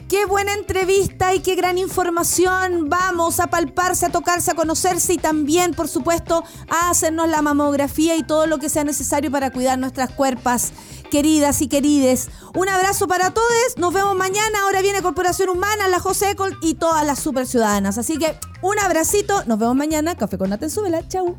Qué buena entrevista y qué gran información. Vamos a palparse, a tocarse, a conocerse y también, por supuesto, a hacernos la mamografía y todo lo que sea necesario para cuidar nuestras cuerpas queridas y querides. Un abrazo para todos. Nos vemos mañana. Ahora viene Corporación Humana, la José Ecol y todas las super ciudadanas. Así que un abracito. Nos vemos mañana. Café con en Chau.